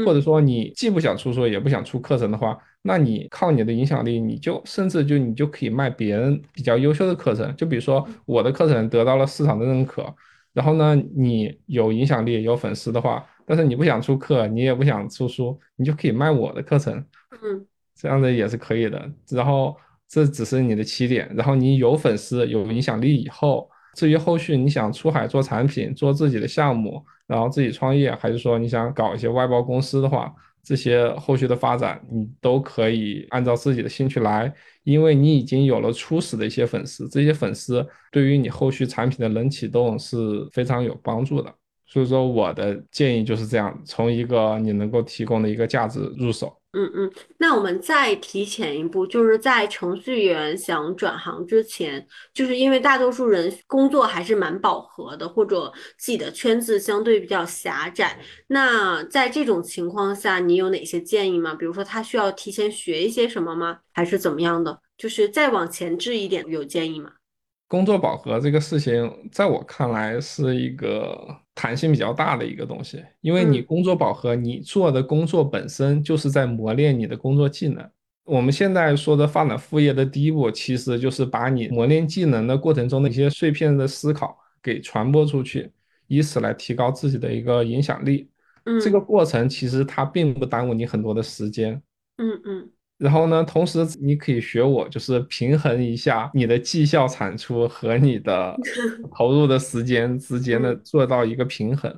或者说你既不想出书，也不想出课程的话，那你靠你的影响力，你就甚至就你就可以卖别人比较优秀的课程。就比如说我的课程得到了市场的认可，然后呢，你有影响力、有粉丝的话，但是你不想出课，你也不想出书，你就可以卖我的课程。嗯。这样的也是可以的，然后这只是你的起点，然后你有粉丝、有影响力以后，至于后续你想出海做产品、做自己的项目，然后自己创业，还是说你想搞一些外包公司的话，这些后续的发展你都可以按照自己的兴趣来，因为你已经有了初始的一些粉丝，这些粉丝对于你后续产品的冷启动是非常有帮助的。所以说，我的建议就是这样，从一个你能够提供的一个价值入手。嗯嗯，那我们再提前一步，就是在程序员想转行之前，就是因为大多数人工作还是蛮饱和的，或者自己的圈子相对比较狭窄。那在这种情况下，你有哪些建议吗？比如说他需要提前学一些什么吗？还是怎么样的？就是再往前置一点，有建议吗？工作饱和这个事情，在我看来是一个弹性比较大的一个东西，因为你工作饱和，你做的工作本身就是在磨练你的工作技能。我们现在说的发展副业的第一步，其实就是把你磨练技能的过程中的一些碎片的思考给传播出去，以此来提高自己的一个影响力。嗯，这个过程其实它并不耽误你很多的时间。嗯嗯。然后呢，同时你可以学我，就是平衡一下你的绩效产出和你的 投入的时间之间的做到一个平衡，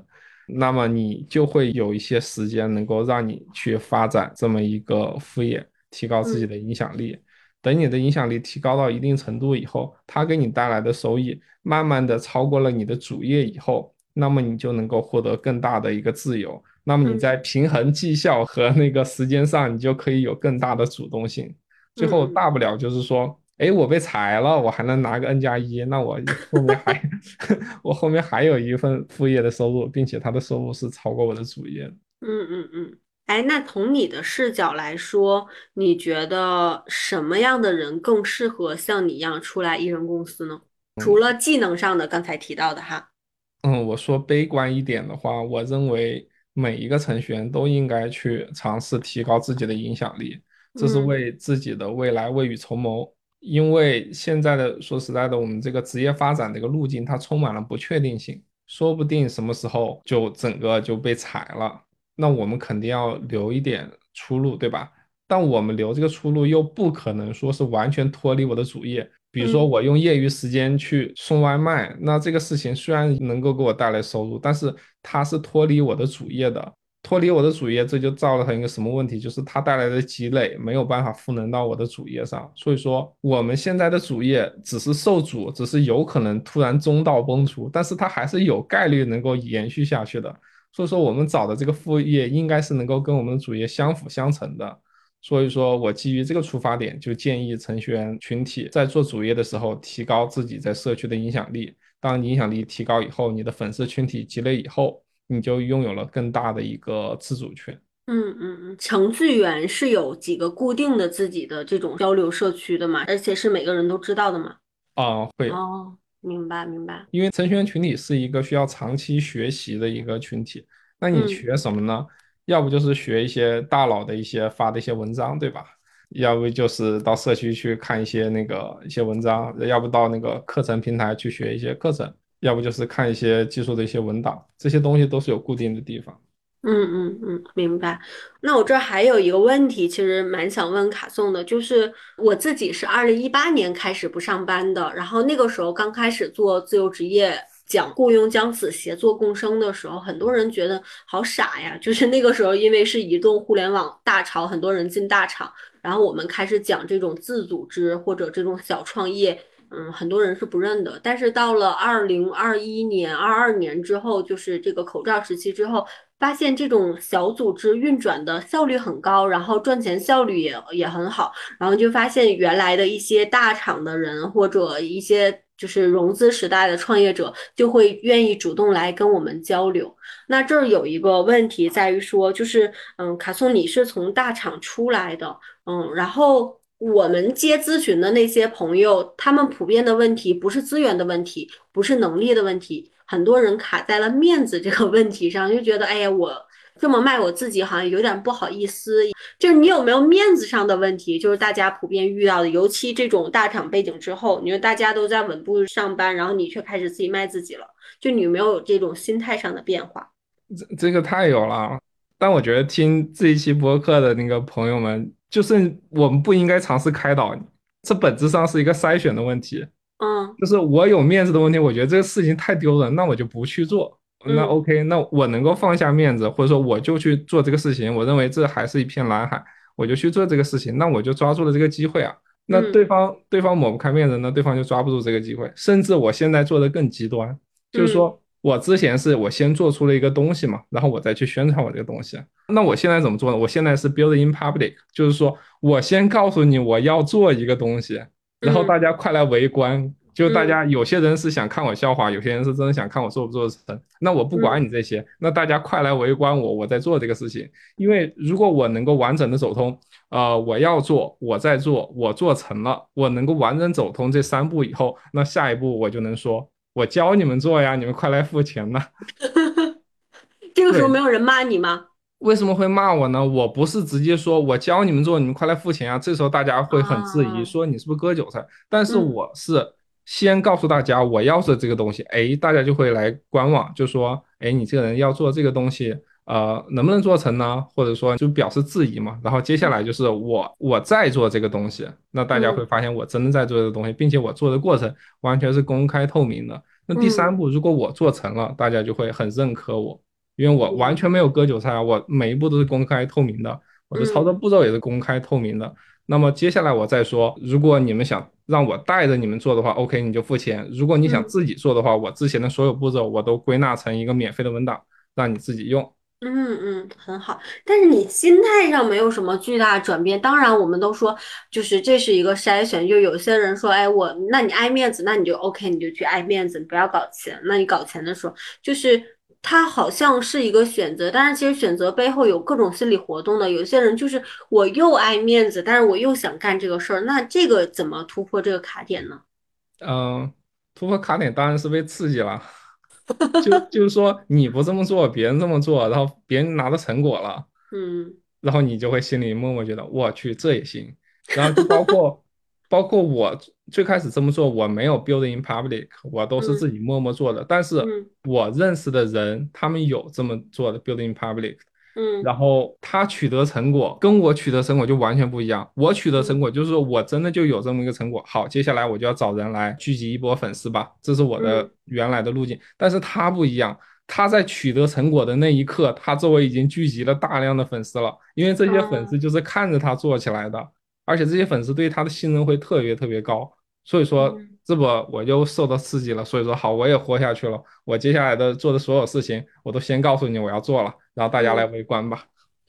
那么你就会有一些时间能够让你去发展这么一个副业，提高自己的影响力。等你的影响力提高到一定程度以后，它给你带来的收益慢慢的超过了你的主业以后，那么你就能够获得更大的一个自由。那么你在平衡绩效和那个时间上，你就可以有更大的主动性。最后大不了就是说，哎，我被裁了，我还能拿个 N 加一，那我后面还 我后面还有一份副业的收入，并且他的收入是超过我的主业。嗯嗯嗯。哎，那从你的视角来说，你觉得什么样的人更适合像你一样出来艺人公司呢？除了技能上的，刚才提到的哈。嗯，我说悲观一点的话，我认为。每一个程序员都应该去尝试提高自己的影响力，这是为自己的未来未雨绸缪。因为现在的说实在的，我们这个职业发展这个路径它充满了不确定性，说不定什么时候就整个就被裁了。那我们肯定要留一点出路，对吧？但我们留这个出路又不可能说是完全脱离我的主业。比如说，我用业余时间去送外卖，那这个事情虽然能够给我带来收入，但是它是脱离我的主业的，脱离我的主业，这就造成一个什么问题？就是它带来的积累没有办法赋能到我的主业上。所以说，我们现在的主业只是受阻，只是有可能突然中道崩殂，但是它还是有概率能够延续下去的。所以说，我们找的这个副业应该是能够跟我们的主业相辅相成的。所以说我基于这个出发点，就建议程序员群体在做主业的时候，提高自己在社区的影响力。当影响力提高以后，你的粉丝群体积累以后，你就拥有了更大的一个自主权。嗯嗯嗯，程序员是有几个固定的自己的这种交流社区的嘛？而且是每个人都知道的嘛？啊，会。哦，明白明白。因为程序员群体是一个需要长期学习的一个群体，那你学什么呢？要不就是学一些大佬的一些发的一些文章，对吧？要不就是到社区去看一些那个一些文章，要不到那个课程平台去学一些课程，要不就是看一些技术的一些文档，这些东西都是有固定的地方。嗯嗯嗯，明白。那我这还有一个问题，其实蛮想问卡颂的，就是我自己是二零一八年开始不上班的，然后那个时候刚开始做自由职业。讲雇佣将死协作共生的时候，很多人觉得好傻呀。就是那个时候，因为是移动互联网大潮，很多人进大厂，然后我们开始讲这种自组织或者这种小创业，嗯，很多人是不认的。但是到了二零二一年、二二年之后，就是这个口罩时期之后，发现这种小组织运转的效率很高，然后赚钱效率也也很好，然后就发现原来的一些大厂的人或者一些。就是融资时代的创业者就会愿意主动来跟我们交流。那这儿有一个问题在于说，就是嗯，卡松你是从大厂出来的，嗯，然后我们接咨询的那些朋友，他们普遍的问题不是资源的问题，不是能力的问题，很多人卡在了面子这个问题上，就觉得哎呀我。这么卖我自己好像有点不好意思，就是你有没有面子上的问题？就是大家普遍遇到的，尤其这种大厂背景之后，你说大家都在稳步上班，然后你却开始自己卖自己了，就你有没有这种心态上的变化？这这个太有了，但我觉得听这一期播客的那个朋友们，就是我们不应该尝试开导你，这本质上是一个筛选的问题。嗯，就是我有面子的问题，我觉得这个事情太丢人，那我就不去做。那 OK，那我能够放下面子，或者说我就去做这个事情，我认为这还是一片蓝海，我就去做这个事情，那我就抓住了这个机会啊。那对方对方抹不开面子，那对方就抓不住这个机会。甚至我现在做的更极端，就是说我之前是我先做出了一个东西嘛，然后我再去宣传我这个东西。那我现在怎么做呢？我现在是 build in public，就是说我先告诉你我要做一个东西，然后大家快来围观。就大家有些人是想看我笑话，有些人是真的想看我做不做成。那我不管你这些，那大家快来围观我，我在做这个事情。因为如果我能够完整的走通，呃，我要做，我在做，我做成了，我能够完整走通这三步以后，那下一步我就能说，我教你们做呀，你们快来付钱呐。这个时候没有人骂你吗？为什么会骂我呢？我不是直接说我教你们做，你们快来付钱啊。这时候大家会很质疑，说你是不是割韭菜？但是我是。先告诉大家我要是这个东西，哎，大家就会来观望，就说，哎，你这个人要做这个东西，呃，能不能做成呢？或者说就表示质疑嘛。然后接下来就是我我在做这个东西，那大家会发现我真的在做这个东西，并且我做的过程完全是公开透明的。那第三步，如果我做成了，大家就会很认可我，因为我完全没有割韭菜啊，我每一步都是公开透明的，我的操作步骤也是公开透明的。那么接下来我再说，如果你们想让我带着你们做的话，OK，你就付钱；如果你想自己做的话，我之前的所有步骤我都归纳成一个免费的文档，让你自己用。嗯嗯，很好。但是你心态上没有什么巨大转变。当然，我们都说就是这是一个筛选，就有些人说，哎，我那你爱面子，那你就 OK，你就去爱面子，你不要搞钱。那你搞钱的时候，就是。它好像是一个选择，但是其实选择背后有各种心理活动的。有些人就是我又爱面子，但是我又想干这个事儿，那这个怎么突破这个卡点呢？嗯，突破卡点当然是被刺激了，就就是说你不这么做，别人这么做，然后别人拿到成果了，嗯，然后你就会心里默默觉得我去这也行，然后就包括。包括我最开始这么做，我没有 build in public，我都是自己默默做的。但是我认识的人，他们有这么做的 build in public，嗯，然后他取得成果跟我取得成果就完全不一样。我取得成果就是说我真的就有这么一个成果。好，接下来我就要找人来聚集一波粉丝吧，这是我的原来的路径。但是他不一样，他在取得成果的那一刻，他周围已经聚集了大量的粉丝了，因为这些粉丝就是看着他做起来的。而且这些粉丝对他的信任会特别特别高，所以说这不我就受到刺激了。所以说好，我也活下去了。我接下来的做的所有事情，我都先告诉你我要做了，然后大家来围观吧。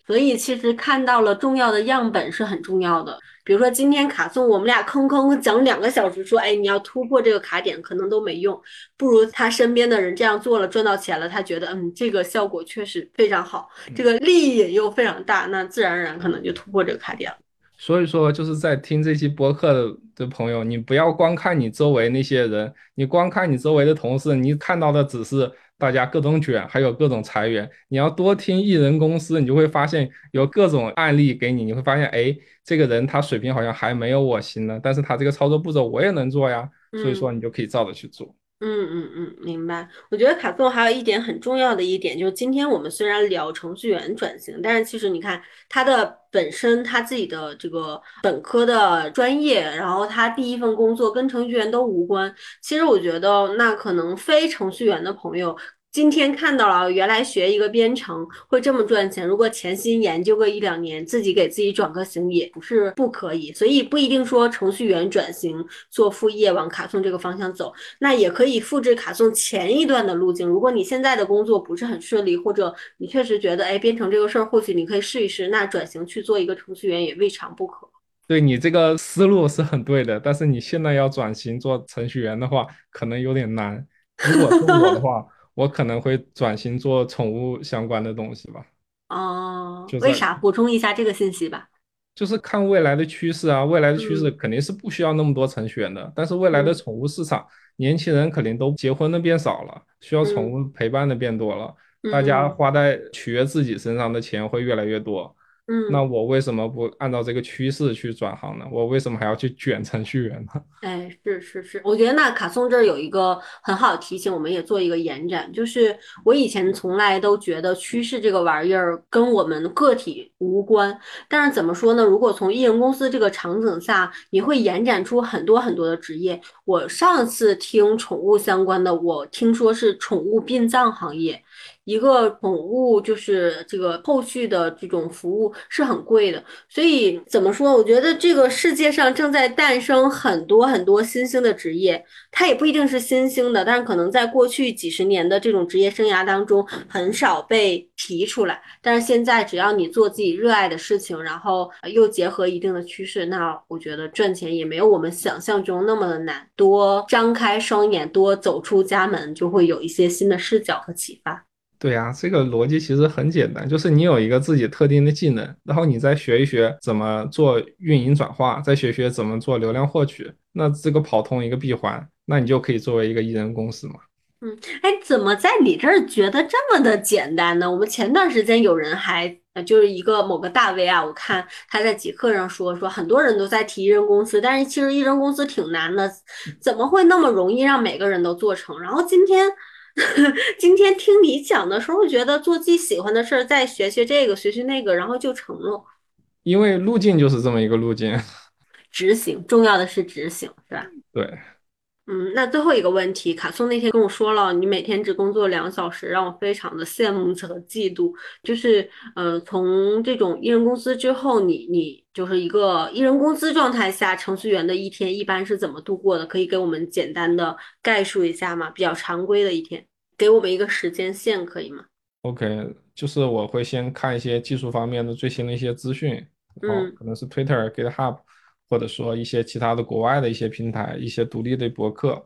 所以其实看到了重要的样本是很重要的。比如说今天卡送我们俩吭吭讲两个小时，说哎你要突破这个卡点可能都没用，不如他身边的人这样做了赚到钱了，他觉得嗯这个效果确实非常好，这个利益也又非常大，那自然而然可能就突破这个卡点了。所以说，就是在听这期播客的的朋友，你不要光看你周围那些人，你光看你周围的同事，你看到的只是大家各种卷，还有各种裁员。你要多听艺人公司，你就会发现有各种案例给你，你会发现，哎，这个人他水平好像还没有我行呢，但是他这个操作步骤我也能做呀，所以说你就可以照着去做。嗯嗯嗯嗯，明白。我觉得卡颂还有一点很重要的一点，就是今天我们虽然聊程序员转型，但是其实你看他的本身他自己的这个本科的专业，然后他第一份工作跟程序员都无关。其实我觉得那可能非程序员的朋友。今天看到了，原来学一个编程会这么赚钱。如果潜心研究个一两年，自己给自己转个型也不是不可以。所以不一定说程序员转型做副业往卡送这个方向走，那也可以复制卡送前一段的路径。如果你现在的工作不是很顺利，或者你确实觉得哎编程这个事儿或许你可以试一试，那转型去做一个程序员也未尝不可。对你这个思路是很对的，但是你现在要转型做程序员的话，可能有点难。如果是我的话，我可能会转型做宠物相关的东西吧。哦，为啥？补充一下这个信息吧。就是看未来的趋势啊，未来的趋势嗯肯定是不需要那么多程序员的，但是未来的嗯宠物市场，年轻人肯定都结婚的变少了，需要宠嗯物陪伴的变多了，大家嗯花在取悦自己身上的钱会越来越多。那嗯，我为什么不按照这个趋势去转行呢？我为什么还要去卷程序员呢？哎，是是是，我觉得那卡松这儿有一个很好的提醒，我们也做一个延展，就是我以前从来都觉得趋势这个玩意儿跟我们个体无关，但是怎么说呢？如果从艺人公司这个场景下，你会延展出很多很多的职业。我上次听宠物相关的，我听说是宠物殡葬行业。一个宠物就是这个后续的这种服务是很贵的，所以怎么说？我觉得这个世界上正在诞生很多很多新兴的职业，它也不一定是新兴的，但是可能在过去几十年的这种职业生涯当中很少被提出来。但是现在只要你做自己热爱的事情，然后又结合一定的趋势，那我觉得赚钱也没有我们想象中那么的难。多张开双眼，多走出家门，就会有一些新的视角和启发。对呀，这个逻辑其实很简单，就是你有一个自己特定的技能，然后你再学一学怎么做运营转化，再学学怎么做流量获取，那这个跑通一个闭环，那你就可以作为一个艺人公司嘛。嗯，哎，怎么在你这儿觉得这么的简单呢？我们前段时间有人还，呃，就是一个某个大 V 啊，我看他在极客上说，说很多人都在提艺人公司，但是其实艺人公司挺难的，怎么会那么容易让每个人都做成？然后今天，今天听你讲的时候，觉得做自己喜欢的事儿，再学学这个，学学那个，然后就成了。因为路径就是这么一个路径。执行，重要的是执行，是吧？对，嗯，那最后一个问题，卡松那天跟我说了，你每天只工作两小时，让我非常的羡慕和嫉妒。就是，呃，从这种一人公司之后，你你就是一个一人公司状态下，程序员的一天一般是怎么度过的？可以给我们简单的概述一下吗？比较常规的一天，给我们一个时间线，可以吗？OK，就是我会先看一些技术方面的最新的一些资讯，然后嗯可能是 Twitter、GitHub，或者说一些其他的国外的一些平台、一些独立的博客，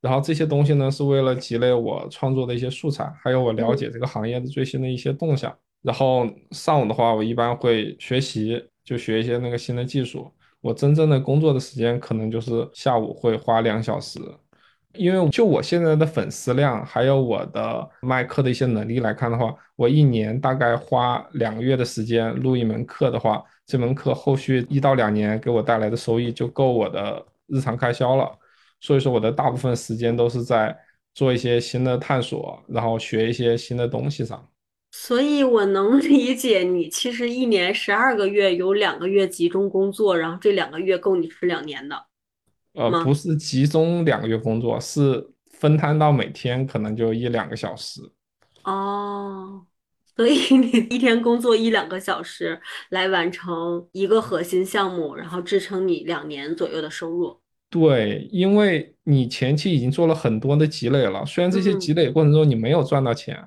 然后这些东西呢是为了积累我创作的一些素材，还有我了嗯解这个行业的最新的一些动向。然后上午的话，我一般会学习，就学一些那个新的技术。我真正的工作的时间可能就是下午会花两小时，因为就我现在的粉丝量，还有我的卖课的一些能力来看的话，我一年大概花两个月的时间录一门课的话，这门课后续一到两年给我带来的收益就够我的日常开销了。所以说，我的大部分时间都是在做一些新的探索，然后学一些新的东西上。所以我能理解你，其实一年十二个月有两个月集中工作，然后这两个月够你吃两年的呃，不？是集中两个月工作，是分摊到每天可能就一两个小时。哦，所以 你一天工作一两个小时来完成一个核心项目，然后支撑你两年左右的收入。对，因为你前期已经做了很多的积累了，虽然这些积嗯累过程中你没有赚到钱，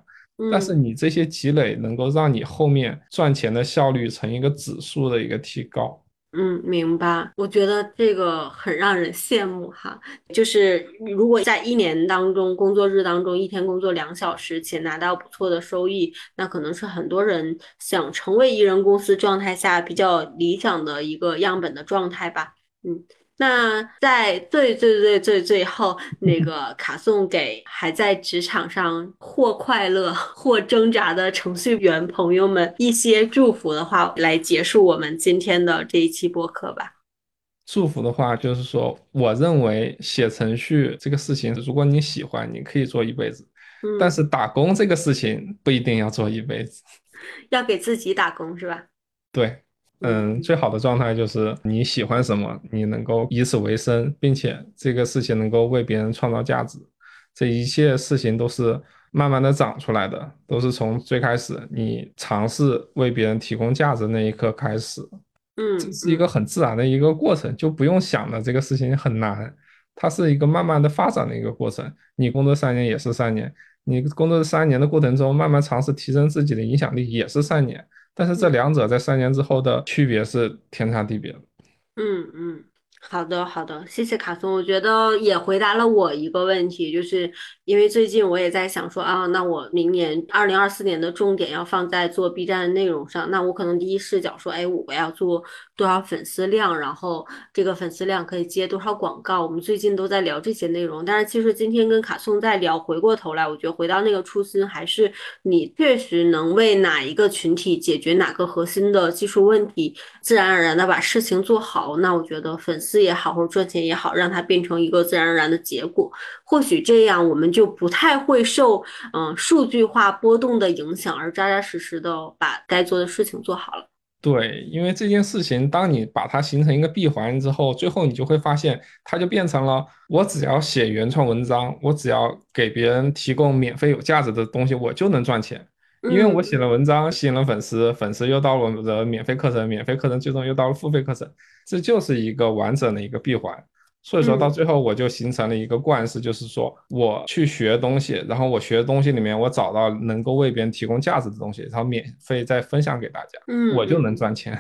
但是嗯。你这些积累能够让你后面赚钱的效率成一个指数的一个提高。嗯，明白。我觉得这个很让人羡慕哈。就是如果在一年当中，工作日当中一天工作两小时，且拿到不错的收益，那可能是很多人想成为艺人公司状态下比较理想的一个样本的状态吧。嗯。那在最最最最最后，那个卡送给还在职场上或快乐或挣扎的程序员朋友们一些祝福的话，来结束我们今天的这一期播客吧。祝福的话，就是说，我认为写程序这个事情，如果你喜欢，你可以做一辈子，但嗯，是打工这个事情不一定要做一辈子。要给自己打工是吧？对，嗯嗯，最好的状态就是你喜欢什么，你能够以此为生，并且这个事情能够为别人创造价值，这一切事情都是慢慢的长出来的，都是从最开始你尝试为别人提供价值那一刻开始，嗯这嗯是一个很自然的一个过程，就不用想的这个事情很难，它是一个慢慢的发展的一个过程。你工作三年也是三年，你工作三年的过程中，慢慢尝试提升自己的影响力也是三年。但是这。两者在三年之后的区别是天差地别。嗯嗯。好的，好的，谢谢卡松。我觉得也回答了我一个问题，就是因为最近我也在想说啊，那我明年二零二四年的重点要放在做 B 站的内容上，那我可能第一视角说，哎，我要做多少粉丝量，然后这个粉丝量可以接多少广告。我们最近都在聊这些内容，但是其实今天跟卡松在聊，回过头来，我觉得回到那个初心，还是你确实能为哪一个群体解决哪个核心的技术问题，自然而然的把事情做好。那我觉得粉丝。也好，或者赚钱也好，让它变成一个自然而然的结果。或许这样，我们就不太会受嗯数据化波动的影响，而扎扎实实的把该做的事情做好了。对，因为这件事情，当你把它形成一个闭环之后，最后你就会发现，它就变成了我只要写原创文章，我只要给别人提供免费有价值的东西，我就能赚钱。因为我写了文章，吸引了粉丝，粉丝又到了我的免费课程，免费课程最终又到了付费课程，这就是一个完整的一个闭环。所以说到最后，我就形成了一个惯式，就是说我去学东西，然后我学的东西里面，我找到能够为别人提供价值的东西，然后免费再分享给大家，嗯我就能赚钱。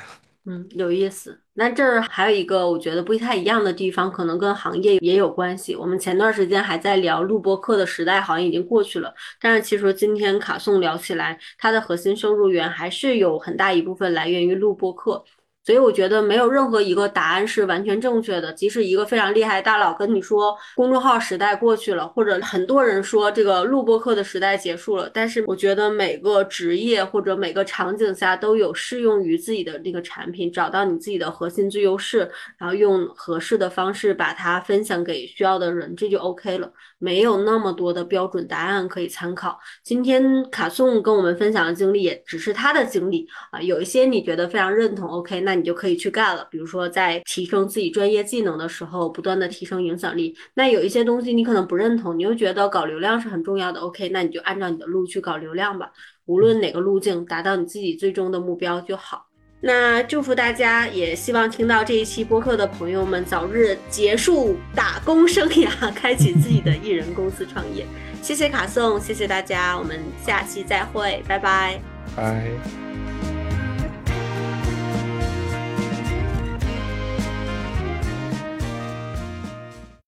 嗯，有意思。那这儿还有一个我觉得不太一样的地方，可能跟行业也有关系。我们前段时间还在聊录播课的时代，好像已经过去了。但是其实今天卡颂聊起来，它的核心收入源还是有很大一部分来源于录播课。所以我觉得没有任何一个答案是完全正确的。即使一个非常厉害的大佬跟你说公众号时代过去了，或者很多人说这个录播课的时代结束了，但是我觉得每个职业或者每个场景下都有适用于自己的那个产品，找到你自己的核心最优势，然后用合适的方式把它分享给需要的人，这就 OK 了。没有那么多的标准答案可以参考。今天卡颂跟我们分享的经历也只是他的经历啊，有一些你觉得非常认同，OK，那你就可以去干了。比如说在提升自己专业技能的时候，不断的提升影响力。那有一些东西你可能不认同，你又觉得搞流量是很重要的，OK，那你就按照你的路去搞流量吧。无论哪个路径，达到你自己最终的目标就好。那祝福大家，也希望听到这一期播客的朋友们早日结束打工生涯，开启自己的艺人公司创业。谢谢卡颂，谢谢大家，我们下期再会，拜拜。拜。